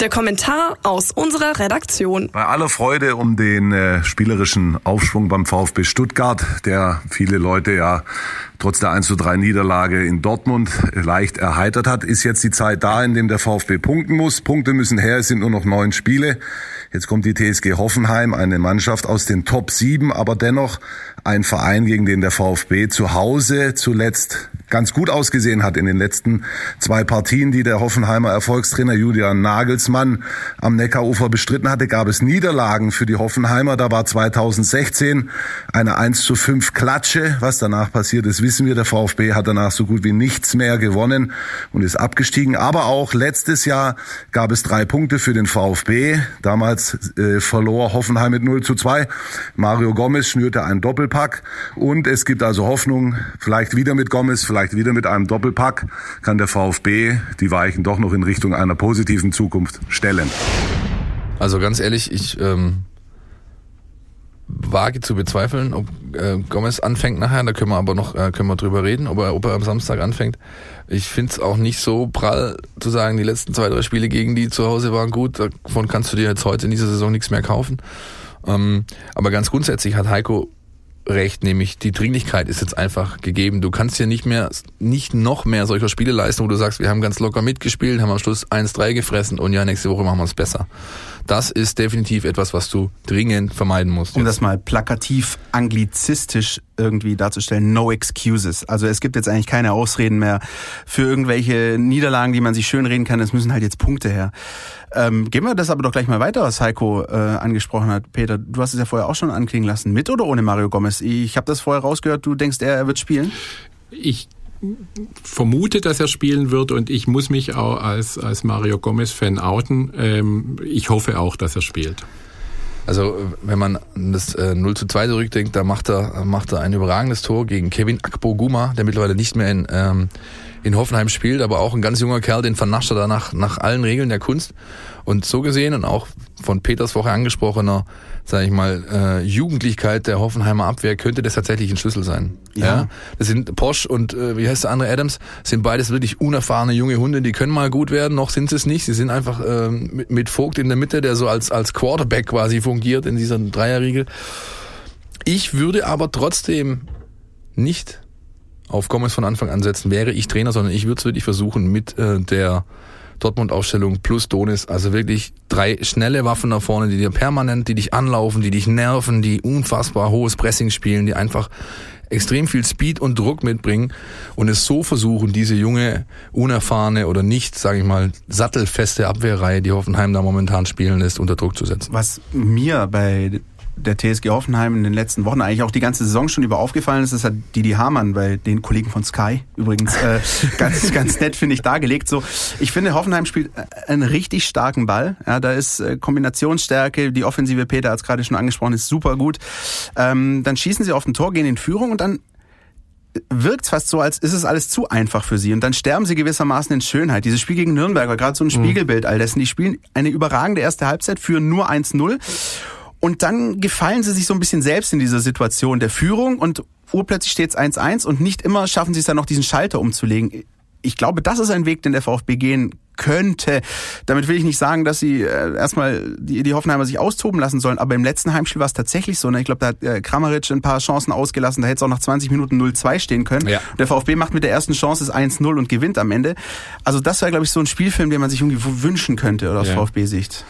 Der Kommentar aus unserer Redaktion. Bei aller Freude um den äh, spielerischen Aufschwung beim VfB Stuttgart, der viele Leute ja trotz der 1 zu 3 Niederlage in Dortmund leicht erheitert hat, ist jetzt die Zeit da, in dem der VfB punkten muss. Punkte müssen her, es sind nur noch neun Spiele. Jetzt kommt die TSG Hoffenheim, eine Mannschaft aus den Top 7, aber dennoch ein Verein, gegen den der VfB zu Hause zuletzt ganz gut ausgesehen hat in den letzten zwei Partien, die der Hoffenheimer Erfolgstrainer Julian Nagelsmann am Neckarufer bestritten hatte, gab es Niederlagen für die Hoffenheimer. Da war 2016 eine 1 zu 5 Klatsche. Was danach passiert ist, wissen wir. Der VfB hat danach so gut wie nichts mehr gewonnen und ist abgestiegen. Aber auch letztes Jahr gab es drei Punkte für den VfB. Damals äh, verlor Hoffenheim mit 0 zu 2. Mario Gomez schnürte einen Doppelpack und es gibt also Hoffnung, vielleicht wieder mit Gomez, vielleicht wieder mit einem Doppelpack kann der VfB die Weichen doch noch in Richtung einer positiven Zukunft stellen. Also ganz ehrlich, ich ähm, wage zu bezweifeln, ob äh, Gomez anfängt nachher. Da können wir aber noch äh, können wir drüber reden, ob er, ob er am Samstag anfängt. Ich finde es auch nicht so prall zu sagen, die letzten zwei, drei Spiele gegen die zu Hause waren gut. Davon kannst du dir jetzt heute in dieser Saison nichts mehr kaufen. Ähm, aber ganz grundsätzlich hat Heiko recht, nämlich die Dringlichkeit ist jetzt einfach gegeben. Du kannst hier nicht mehr, nicht noch mehr solcher Spiele leisten, wo du sagst, wir haben ganz locker mitgespielt, haben am Schluss 1-3 gefressen und ja, nächste Woche machen wir es besser. Das ist definitiv etwas, was du dringend vermeiden musst. Um jetzt. das mal plakativ anglizistisch irgendwie darzustellen, no excuses. Also es gibt jetzt eigentlich keine Ausreden mehr für irgendwelche Niederlagen, die man sich schön reden kann. Es müssen halt jetzt Punkte her. Ähm, gehen wir das aber doch gleich mal weiter, was Heiko äh, angesprochen hat. Peter, du hast es ja vorher auch schon anklingen lassen. Mit oder ohne Mario Gomez? Ich habe das vorher rausgehört, du denkst, er, er wird spielen? Ich vermute, dass er spielen wird und ich muss mich auch als, als Mario Gomez-Fan outen. Ähm, ich hoffe auch, dass er spielt. Also wenn man das äh, 0 zu 2 zurückdenkt, da macht er, macht er ein überragendes Tor gegen Kevin Akpoguma, der mittlerweile nicht mehr in, ähm, in Hoffenheim spielt, aber auch ein ganz junger Kerl, den vernascht er da nach, nach allen Regeln der Kunst. Und so gesehen und auch von Peters vorher angesprochener, sage ich mal, äh, Jugendlichkeit der Hoffenheimer Abwehr könnte das tatsächlich ein Schlüssel sein. Ja. ja? Das sind Posch und äh, wie heißt der andere Adams, sind beides wirklich unerfahrene junge Hunde, die können mal gut werden, noch sind sie es nicht. Sie sind einfach äh, mit, mit Vogt in der Mitte, der so als, als Quarterback quasi fungiert in dieser Dreierriegel. Ich würde aber trotzdem nicht auf Gomez von Anfang an setzen, wäre ich Trainer, sondern ich würde es wirklich versuchen mit äh, der Dortmund-Aufstellung plus Donis, also wirklich drei schnelle Waffen da vorne, die dir permanent, die dich anlaufen, die dich nerven, die unfassbar hohes Pressing spielen, die einfach extrem viel Speed und Druck mitbringen und es so versuchen, diese junge, unerfahrene oder nicht, sage ich mal, sattelfeste Abwehrreihe, die Hoffenheim da momentan spielen lässt, unter Druck zu setzen. Was mir bei der TSG Hoffenheim in den letzten Wochen, eigentlich auch die ganze Saison schon über aufgefallen ist, ist hat Didi Hamann bei den Kollegen von Sky übrigens äh, ganz, ganz nett, finde ich, dargelegt. So, ich finde, Hoffenheim spielt einen richtig starken Ball. Ja, da ist äh, Kombinationsstärke, die Offensive Peter hat es gerade schon angesprochen, ist super gut. Ähm, dann schießen sie auf ein Tor, gehen in Führung und dann wirkt es fast so, als ist es alles zu einfach für sie. Und dann sterben sie gewissermaßen in Schönheit. Dieses Spiel gegen Nürnberg war gerade so ein mhm. Spiegelbild all dessen. Die spielen eine überragende erste Halbzeit, führen nur 1-0. Und dann gefallen sie sich so ein bisschen selbst in dieser Situation der Führung und urplötzlich steht es 1-1 und nicht immer schaffen sie es dann noch diesen Schalter umzulegen. Ich glaube, das ist ein Weg, den der VfB gehen könnte. Damit will ich nicht sagen, dass sie äh, erstmal die, die Hoffenheimer sich austoben lassen sollen, aber im letzten Heimspiel war es tatsächlich so. Ne? Ich glaube, da hat äh, Kramaric ein paar Chancen ausgelassen, da hätte es auch nach 20 Minuten 0-2 stehen können. Ja. Der VfB macht mit der ersten Chance es 1-0 und gewinnt am Ende. Also das wäre, glaube ich, so ein Spielfilm, den man sich irgendwie wünschen könnte oder aus ja. VfB-Sicht.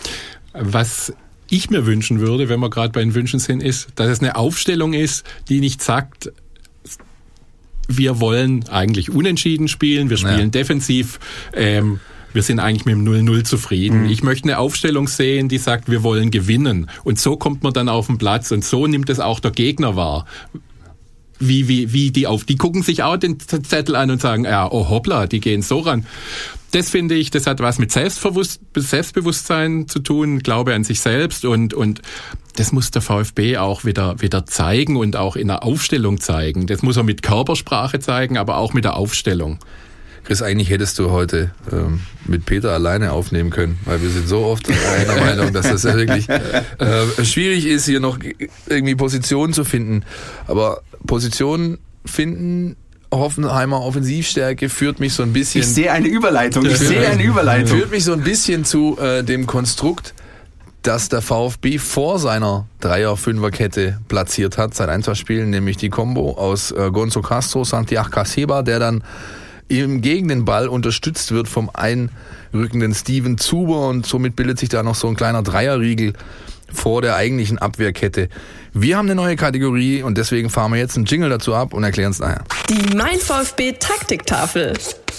Was ich mir wünschen würde, wenn wir gerade bei den Wünschen sind, ist, dass es eine Aufstellung ist, die nicht sagt, wir wollen eigentlich unentschieden spielen, wir spielen ja. defensiv. Ähm, wir sind eigentlich mit dem 0-0 zufrieden. Mhm. Ich möchte eine Aufstellung sehen, die sagt, wir wollen gewinnen. Und so kommt man dann auf den Platz und so nimmt es auch der Gegner wahr. Wie, wie, wie die auf, die gucken sich auch den Zettel an und sagen, ja, oh hoppla, die gehen so ran das finde ich, das hat was mit Selbstbewusstsein zu tun, Glaube an sich selbst und, und das muss der VfB auch wieder, wieder zeigen und auch in der Aufstellung zeigen. Das muss er mit Körpersprache zeigen, aber auch mit der Aufstellung. Chris, eigentlich hättest du heute ähm, mit Peter alleine aufnehmen können, weil wir sind so oft einer Meinung, dass das ja wirklich äh, schwierig ist, hier noch irgendwie Positionen zu finden. Aber Positionen finden Hoffenheimer Offensivstärke führt mich so ein bisschen. Ich sehe eine Überleitung. Ich sehe eine Überleitung. Führt mich so ein bisschen zu äh, dem Konstrukt, dass der VfB vor seiner Dreier-Fünfer-Kette platziert hat, seit ein, zwei Spielen, nämlich die Combo aus äh, Gonzo Castro, Santiago Caseba, der dann im gegen den Ball unterstützt wird vom einrückenden Steven Zuber und somit bildet sich da noch so ein kleiner Dreierriegel vor der eigentlichen Abwehrkette. Wir haben eine neue Kategorie und deswegen fahren wir jetzt einen Jingle dazu ab und erklären es nachher. Die Mein VfB Taktiktafel.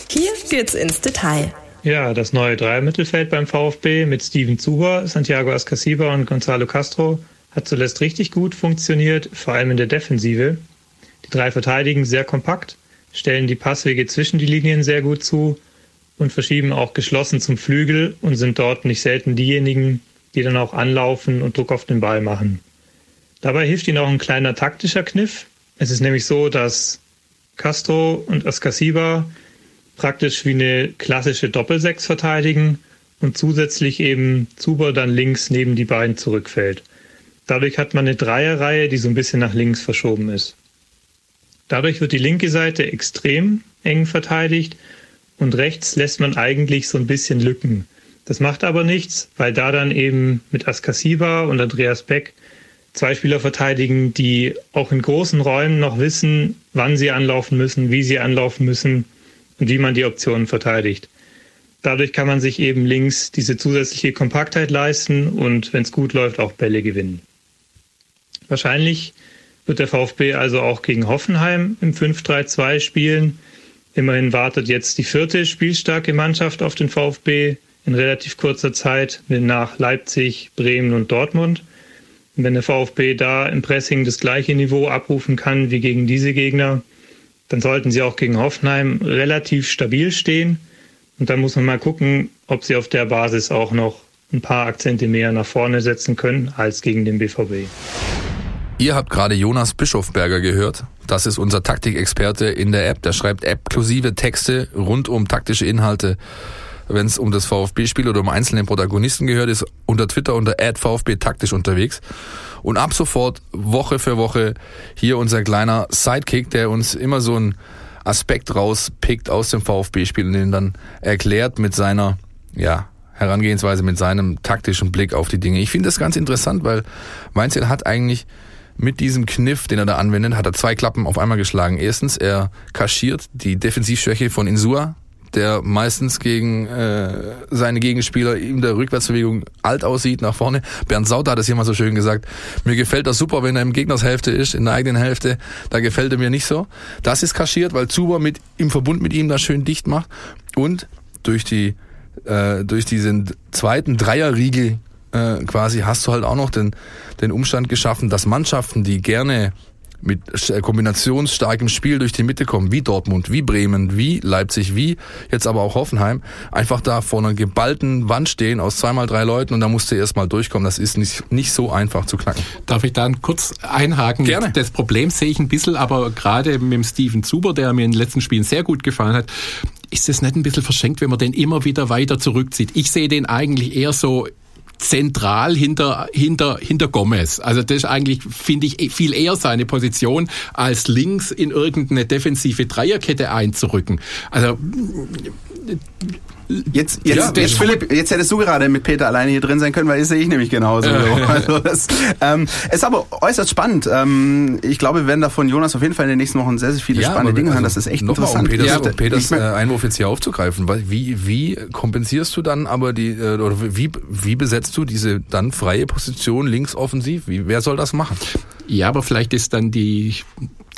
Hier geht's ins Detail. Ja, das neue Dreier-Mittelfeld beim VfB mit Steven Zuber, Santiago Ascasiba und Gonzalo Castro hat zuletzt richtig gut funktioniert, vor allem in der Defensive. Die drei verteidigen sehr kompakt, stellen die Passwege zwischen die Linien sehr gut zu und verschieben auch geschlossen zum Flügel und sind dort nicht selten diejenigen, die dann auch anlaufen und Druck auf den Ball machen. Dabei hilft ihnen auch ein kleiner taktischer Kniff. Es ist nämlich so, dass Castro und Ascasiba praktisch wie eine klassische Doppelsechs verteidigen und zusätzlich eben Zuber dann links neben die beiden zurückfällt. Dadurch hat man eine Dreierreihe, die so ein bisschen nach links verschoben ist. Dadurch wird die linke Seite extrem eng verteidigt und rechts lässt man eigentlich so ein bisschen Lücken. Das macht aber nichts, weil da dann eben mit Askasiba und Andreas Beck zwei Spieler verteidigen, die auch in großen Räumen noch wissen, wann sie anlaufen müssen, wie sie anlaufen müssen und wie man die Optionen verteidigt. Dadurch kann man sich eben links diese zusätzliche Kompaktheit leisten und wenn es gut läuft, auch Bälle gewinnen. Wahrscheinlich wird der VfB also auch gegen Hoffenheim im 5-3-2 spielen. Immerhin wartet jetzt die vierte spielstarke Mannschaft auf den VfB in relativ kurzer Zeit nach Leipzig, Bremen und Dortmund. Und wenn der VfB da im Pressing das gleiche Niveau abrufen kann wie gegen diese Gegner, dann sollten sie auch gegen Hoffenheim relativ stabil stehen. Und dann muss man mal gucken, ob sie auf der Basis auch noch ein paar Akzente mehr nach vorne setzen können als gegen den BVB. Ihr habt gerade Jonas Bischofberger gehört. Das ist unser Taktikexperte in der App. Der schreibt App-klusive Texte rund um taktische Inhalte. Wenn es um das VfB-Spiel oder um einzelne Protagonisten gehört, ist unter Twitter unter VfB taktisch unterwegs. Und ab sofort Woche für Woche hier unser kleiner Sidekick, der uns immer so einen Aspekt rauspickt aus dem VfB-Spiel und den dann erklärt mit seiner, ja, Herangehensweise, mit seinem taktischen Blick auf die Dinge. Ich finde das ganz interessant, weil Weinzel hat eigentlich mit diesem Kniff, den er da anwendet, hat er zwei Klappen auf einmal geschlagen. Erstens, er kaschiert die Defensivschwäche von Insua, der meistens gegen äh, seine Gegenspieler in der Rückwärtsbewegung alt aussieht nach vorne. Bernd Sauter hat es mal so schön gesagt. Mir gefällt das super, wenn er im Gegners Hälfte ist, in der eigenen Hälfte. Da gefällt er mir nicht so. Das ist kaschiert, weil Zuber mit im Verbund mit ihm das schön dicht macht und durch die äh, durch diesen zweiten Dreierriegel äh, quasi hast du halt auch noch den, den Umstand geschaffen, dass Mannschaften, die gerne mit äh, kombinationsstarkem Spiel durch die Mitte kommen, wie Dortmund, wie Bremen, wie Leipzig, wie jetzt aber auch Hoffenheim, einfach da vor einer geballten Wand stehen aus zweimal drei Leuten und da musst du erstmal durchkommen. Das ist nicht, nicht so einfach zu knacken. Darf ich da kurz einhaken? Gerne. Das Problem sehe ich ein bisschen, aber gerade mit dem Steven Zuber, der mir in den letzten Spielen sehr gut gefallen hat, ist es nicht ein bisschen verschenkt, wenn man den immer wieder weiter zurückzieht? Ich sehe den eigentlich eher so zentral hinter, hinter, hinter Gomez. Also das ist eigentlich, finde ich, viel eher seine Position, als links in irgendeine defensive Dreierkette einzurücken. Also Jetzt, jetzt, ja, jetzt, Philipp, jetzt hättest du gerade mit Peter alleine hier drin sein können, weil das sehe ich nämlich genauso. also das, ähm, ist aber äußerst spannend. Ähm, ich glaube, wir werden da von Jonas auf jeden Fall in den nächsten Wochen sehr, sehr viele ja, spannende Dinge also hören. Das ist echt interessant. Um Peters, ja, um Peters äh, Einwurf jetzt hier aufzugreifen. Wie, wie kompensierst du dann aber die, äh, oder wie, wie besetzt du diese dann freie Position links offensiv? Wie, wer soll das machen? Ja, aber vielleicht ist dann die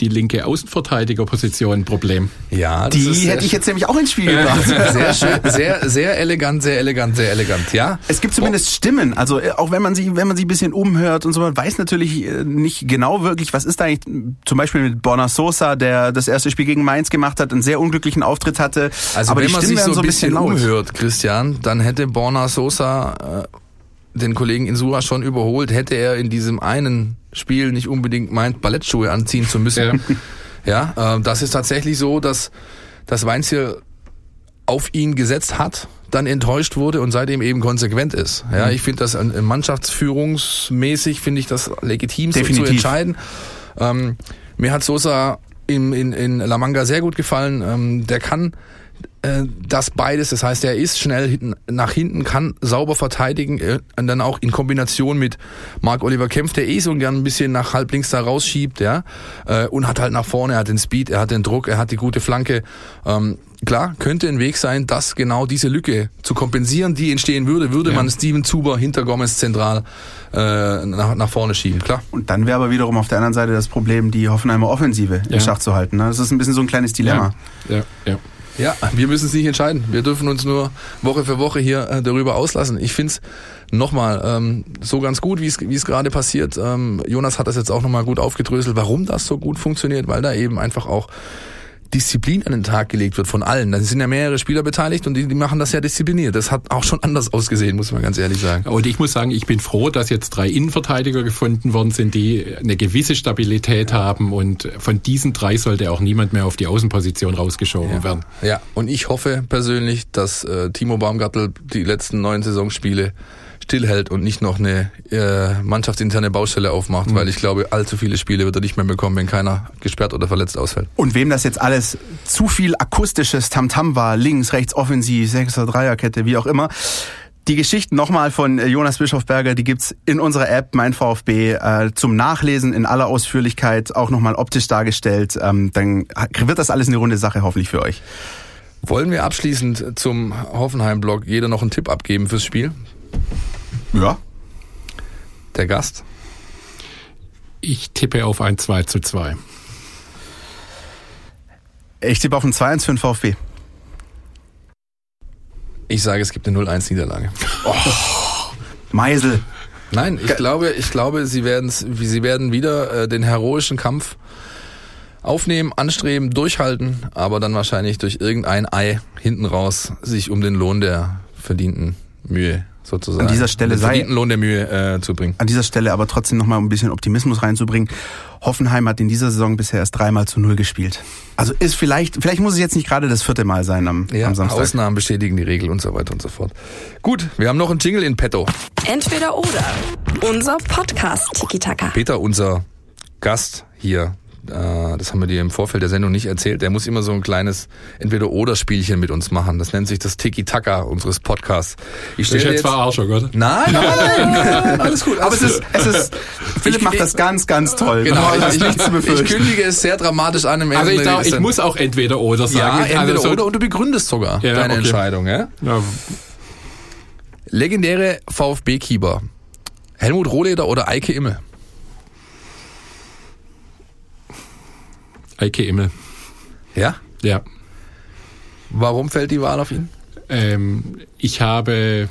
die linke Außenverteidigerposition ein Problem. Ja, das die ist hätte ich jetzt nämlich auch ins Spiel gebracht. sehr schön, sehr, sehr elegant, sehr elegant, sehr elegant, ja. Es gibt zumindest oh. Stimmen, also äh, auch wenn man sie, wenn man sie ein bisschen umhört und so, man weiß natürlich äh, nicht genau wirklich, was ist da eigentlich, zum Beispiel mit Borna Sosa, der das erste Spiel gegen Mainz gemacht hat, einen sehr unglücklichen Auftritt hatte. Also aber wenn man sich so ein bisschen, bisschen umhört, Christian, dann hätte Borna Sosa äh, den Kollegen Insura schon überholt, hätte er in diesem einen Spiel nicht unbedingt meint, Ballettschuhe anziehen zu müssen. Ja, ja äh, das ist tatsächlich so, dass, dass Weinz hier auf ihn gesetzt hat, dann enttäuscht wurde und seitdem eben konsequent ist. Ja, mhm. ich finde das mannschaftsführungsmäßig finde ich das legitim so zu entscheiden. Ähm, mir hat Sosa in, in, in La Manga sehr gut gefallen. Ähm, der kann das beides, das heißt, er ist schnell nach hinten, kann sauber verteidigen äh, und dann auch in Kombination mit Marc Oliver Kempf, der eh so gern ein bisschen nach halb links da rausschiebt, ja, äh, und hat halt nach vorne, er hat den Speed, er hat den Druck, er hat die gute Flanke. Ähm, klar, könnte ein Weg sein, das genau diese Lücke zu kompensieren, die entstehen würde, würde ja. man Steven Zuber hinter Gomez zentral äh, nach, nach vorne schieben, klar. Und dann wäre aber wiederum auf der anderen Seite das Problem, die Hoffenheimer Offensive ja. in Schach zu halten. Ne? Das ist ein bisschen so ein kleines Dilemma. ja. ja. ja. Ja, wir müssen es nicht entscheiden. Wir dürfen uns nur Woche für Woche hier äh, darüber auslassen. Ich finde es nochmal ähm, so ganz gut, wie es gerade passiert. Ähm, Jonas hat das jetzt auch nochmal gut aufgedröselt, warum das so gut funktioniert, weil da eben einfach auch Disziplin an den Tag gelegt wird von allen. Da sind ja mehrere Spieler beteiligt und die, die machen das ja diszipliniert. Das hat auch schon anders ausgesehen, muss man ganz ehrlich sagen. Und ich muss sagen, ich bin froh, dass jetzt drei Innenverteidiger gefunden worden sind, die eine gewisse Stabilität haben und von diesen drei sollte auch niemand mehr auf die Außenposition rausgeschoben ja. werden. Ja, und ich hoffe persönlich, dass äh, Timo Baumgartel die letzten neun Saisonspiele stillhält und nicht noch eine äh, mannschaftsinterne Baustelle aufmacht, mhm. weil ich glaube, allzu viele Spiele wird er nicht mehr bekommen, wenn keiner gesperrt oder verletzt ausfällt. Und wem das jetzt alles zu viel akustisches Tamtam war, links, rechts, offensiv, Sechser, Dreierkette, wie auch immer, Die Geschichten nochmal von äh, Jonas Bischofberger, die gibt's in unserer App Mein VfB äh, zum Nachlesen in aller Ausführlichkeit, auch nochmal optisch dargestellt. Ähm, dann wird das alles eine runde Sache hoffentlich für euch. Wollen wir abschließend zum Hoffenheim-Blog jeder noch einen Tipp abgeben fürs Spiel? Ja. Der Gast? Ich tippe auf ein 2 zu 2. Ich tippe auf ein 2-1 für den VfB. Ich sage, es gibt eine 0-1-Niederlage. Oh. Meisel. Nein, ich glaube, ich glaube, sie werden, sie werden wieder äh, den heroischen Kampf aufnehmen, anstreben, durchhalten, aber dann wahrscheinlich durch irgendein Ei hinten raus sich um den Lohn der verdienten Mühe sozusagen. An dieser Stelle verdienten Lohn der Mühe äh, zu bringen. An dieser Stelle aber trotzdem nochmal ein bisschen Optimismus reinzubringen. Hoffenheim hat in dieser Saison bisher erst dreimal zu null gespielt. Also ist vielleicht, vielleicht muss es jetzt nicht gerade das vierte Mal sein am, ja, am Samstag. Ausnahmen bestätigen die Regel und so weiter und so fort. Gut, wir haben noch einen Jingle in petto. Entweder oder. Unser Podcast Tiki Taka. Peter, unser Gast hier das haben wir dir im Vorfeld der Sendung nicht erzählt, der muss immer so ein kleines Entweder-Oder-Spielchen mit uns machen. Das nennt sich das Tiki-Taka unseres Podcasts. Ich stelle jetzt, jetzt Verarschung, oder? Nein, nein, nein, alles gut. Aber es ist, es ist, Philipp macht das ganz, ganz toll. Genau, ich, ich, ich kündige es sehr dramatisch an im Also ich, darf, ich muss auch Entweder-Oder sagen. Ja, Entweder-Oder also so und du begründest sogar deine. Entscheidung. Ja? ja. Legendäre VfB-Keeper. Helmut Rohleder oder Eike Immel? Eike Immel. Ja? Ja. Warum fällt die Wahl auf ihn? Ähm, ich habe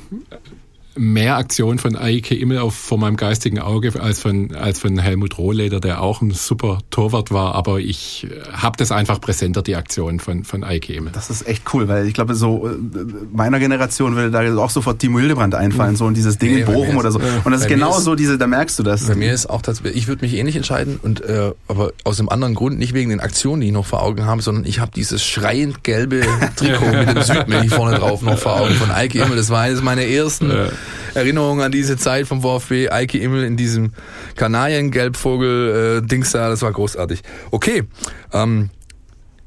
mehr Aktion von Eike Immel auf, vor meinem geistigen Auge als von, als von Helmut Rohleder, der auch ein super Torwart war, aber ich äh, habe das einfach präsenter, die Aktion von, von Eike Immel. Das ist echt cool, weil ich glaube, so äh, meiner Generation würde da auch sofort Timo Hildebrand einfallen, so und dieses Ding nee, in Bochum oder so. Und das ist genau ist, so diese, da merkst du das. Bei mir ist auch das, ich würde mich eh nicht entscheiden, und äh, aber aus einem anderen Grund, nicht wegen den Aktionen, die ich noch vor Augen habe, sondern ich habe dieses schreiend gelbe Trikot mit dem Südmilch vorne drauf noch vor Augen von Eike Immel. Das war eines meiner ersten Erinnerungen an diese Zeit vom VfB, Eike Immel in diesem Kanariengelbvogel-Dings äh, da, das war großartig. Okay, ähm,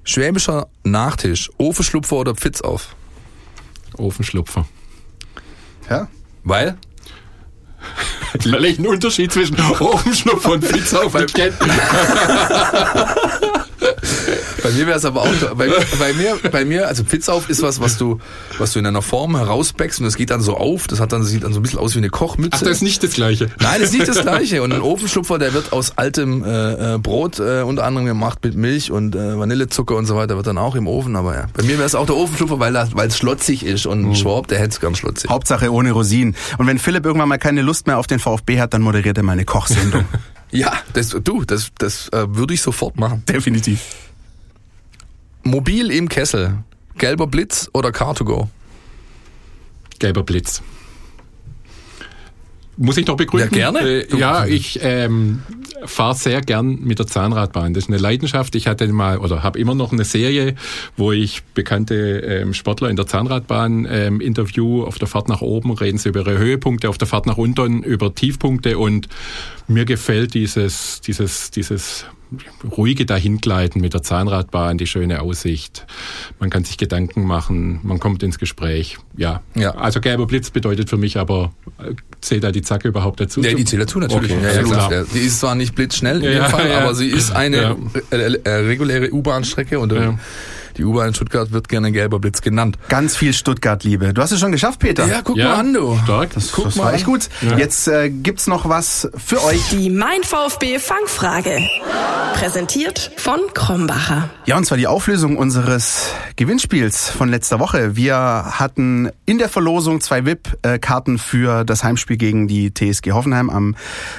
schwäbischer Nachtisch, Ofenschlupfer oder Pfitzauf? Ofenschlupfer. Ja? Weil? Weil ich einen Unterschied zwischen Ofenschlupfer und Pfitzauf nicht kenne. Bei mir wäre es aber auch, bei, bei, mir, bei mir, also Pizzauf ist was, was du, was du in einer Form herausbackst und es geht dann so auf. Das hat dann, sieht dann so ein bisschen aus wie eine Kochmütze. Ach, das ist nicht das Gleiche. Nein, das ist nicht das Gleiche. Und ein Ofenschlupfer, der wird aus altem äh, äh, Brot äh, unter anderem gemacht mit Milch und äh, Vanillezucker und so weiter, wird dann auch im Ofen. Aber ja, bei mir wäre es auch der Ofenschlupfer, weil weil es schlotzig ist und mhm. Schwab, der hätte es gern schlotzig. Hauptsache ohne Rosinen. Und wenn Philipp irgendwann mal keine Lust mehr auf den VfB hat, dann moderiert er mal eine Kochsendung. ja, das, du, das, das äh, würde ich sofort machen. Definitiv. Mobil im Kessel. Gelber Blitz oder Car2Go? Gelber Blitz. Muss ich noch begründen? Ja, gerne. Äh, ja, ich ähm, fahre sehr gern mit der Zahnradbahn. Das ist eine Leidenschaft. Ich hatte mal oder habe immer noch eine Serie, wo ich bekannte ähm, Sportler in der Zahnradbahn ähm, interview. Auf der Fahrt nach oben reden sie über ihre Höhepunkte, auf der Fahrt nach unten über Tiefpunkte und mir gefällt dieses, dieses, dieses ruhige Dahingleiten mit der Zahnradbahn, die schöne Aussicht. Man kann sich Gedanken machen, man kommt ins Gespräch. Ja. ja. Also gelber Blitz bedeutet für mich aber, äh, zählt da die Zacke überhaupt dazu? Ja, die zählt dazu natürlich. Okay. Ja, ja, klar. Die ist zwar nicht blitzschnell in ja, dem Fall, aber sie ist eine reguläre U-Bahn-Strecke und die U-Bahn in Stuttgart wird gerne gelber Blitz genannt. Ganz viel Stuttgart-Liebe. Du hast es schon geschafft, Peter. Ja, guck ja, mal an, du. Stark. Das, guck das mal. war echt gut. Ja. Jetzt äh, gibt's noch was für euch. Die Mein VfB Fangfrage. Präsentiert von Krombacher. Ja, und zwar die Auflösung unseres Gewinnspiels von letzter Woche. Wir hatten in der Verlosung zwei VIP-Karten für das Heimspiel gegen die TSG Hoffenheim am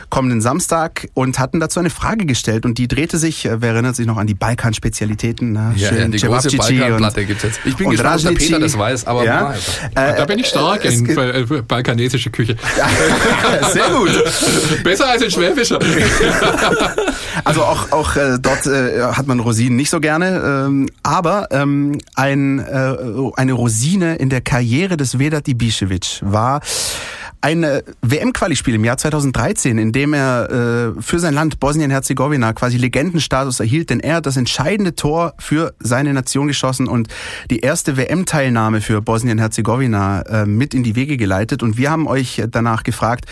kommenden Samstag und hatten dazu eine Frage gestellt und die drehte sich, äh, wer erinnert sich noch an die Balkan-Spezialitäten? Ja, ja, die große Balkanplatte gibt's jetzt. Ich bin gespannt, ob der Peter das weiß, aber ja. Äh, da bin ich stark äh, in äh, balkanesische Küche. Sehr gut. Besser als in Schwäbischer. also auch, auch äh, dort äh, hat man Rosinen nicht so gerne, ähm, aber ähm, ein, eine Rosine in der Karriere des Vedat Ibišević war ein WM-Quali-Spiel im Jahr 2013, in dem er äh, für sein Land Bosnien-Herzegowina quasi Legendenstatus erhielt, denn er hat das entscheidende Tor für seine Nation geschossen und die erste WM-Teilnahme für Bosnien-Herzegowina äh, mit in die Wege geleitet. Und wir haben euch danach gefragt,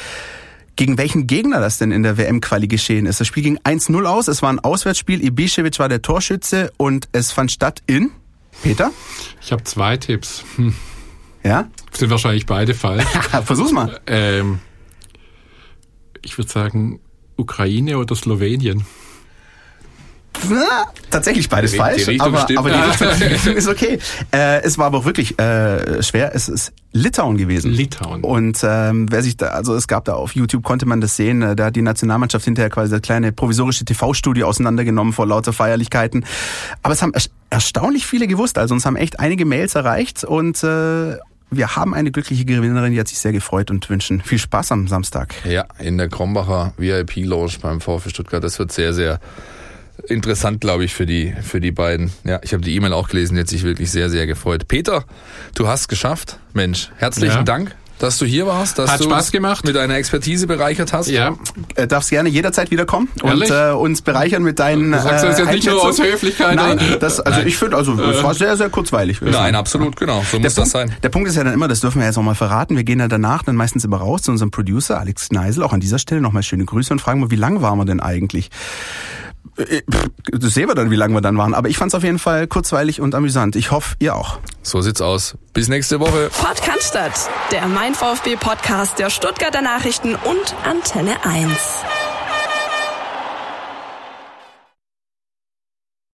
gegen welchen Gegner das denn in der WM-Quali geschehen ist. Das Spiel ging 1-0 aus, es war ein Auswärtsspiel, Ibišević war der Torschütze und es fand statt in... Peter? Ich habe zwei Tipps. Hm. Ja? Sind wahrscheinlich beide falsch. Versuch's mal. Ähm, ich würde sagen Ukraine oder Slowenien. Na, tatsächlich beides Die- falsch, die Richtung aber, aber die, Richtung, die Richtung ist okay. Äh, es war aber auch wirklich äh, schwer. Es ist Litauen gewesen. Litauen. Und ähm, wer sich da, also es gab da auf YouTube konnte man das sehen. äh, Da hat die Nationalmannschaft hinterher quasi das kleine provisorische TV-Studio auseinandergenommen vor lauter Feierlichkeiten. Aber es haben erst- erstaunlich viele gewusst. Also uns haben echt einige Mails erreicht und äh, wir haben eine glückliche Gewinnerin, die hat sich sehr gefreut und wünschen viel Spaß am Samstag. Ja, in der Krombacher VIP-Lounge beim VfB Stuttgart. Das wird sehr, sehr interessant, glaube ich, für die, für die beiden. Ja, ich habe die E-Mail auch gelesen, die hat sich wirklich sehr, sehr gefreut. Peter, du hast geschafft. Mensch, herzlichen Ja. Dank, dass du hier warst, dass Hat du Spaß gemacht. mit deiner Expertise bereichert hast. Ja, Äh, darfst gerne jederzeit wiederkommen und äh, uns bereichern mit deinen. Du sagst das jetzt nicht nur aus Höflichkeit, Nein, das, also ich finde, also es war sehr, sehr kurzweilig. Nein, absolut, genau. So Der muss das Punkt, sein. der Punkt ist ja dann immer, das dürfen wir jetzt auch mal verraten, wir gehen ja danach dann meistens immer raus zu unserem Producer Alex Kneisel, auch an dieser Stelle nochmal schöne Grüße und fragen mal, wie lang waren wir denn eigentlich? Äh, Das sehen wir dann, wie lang wir dann waren. Aber ich fand es auf jeden Fall kurzweilig und amüsant. Ich hoffe, ihr auch. So sieht's aus. Bis nächste Woche. Podcast, der Mein VfB Podcast der Stuttgarter Nachrichten und Antenne 1.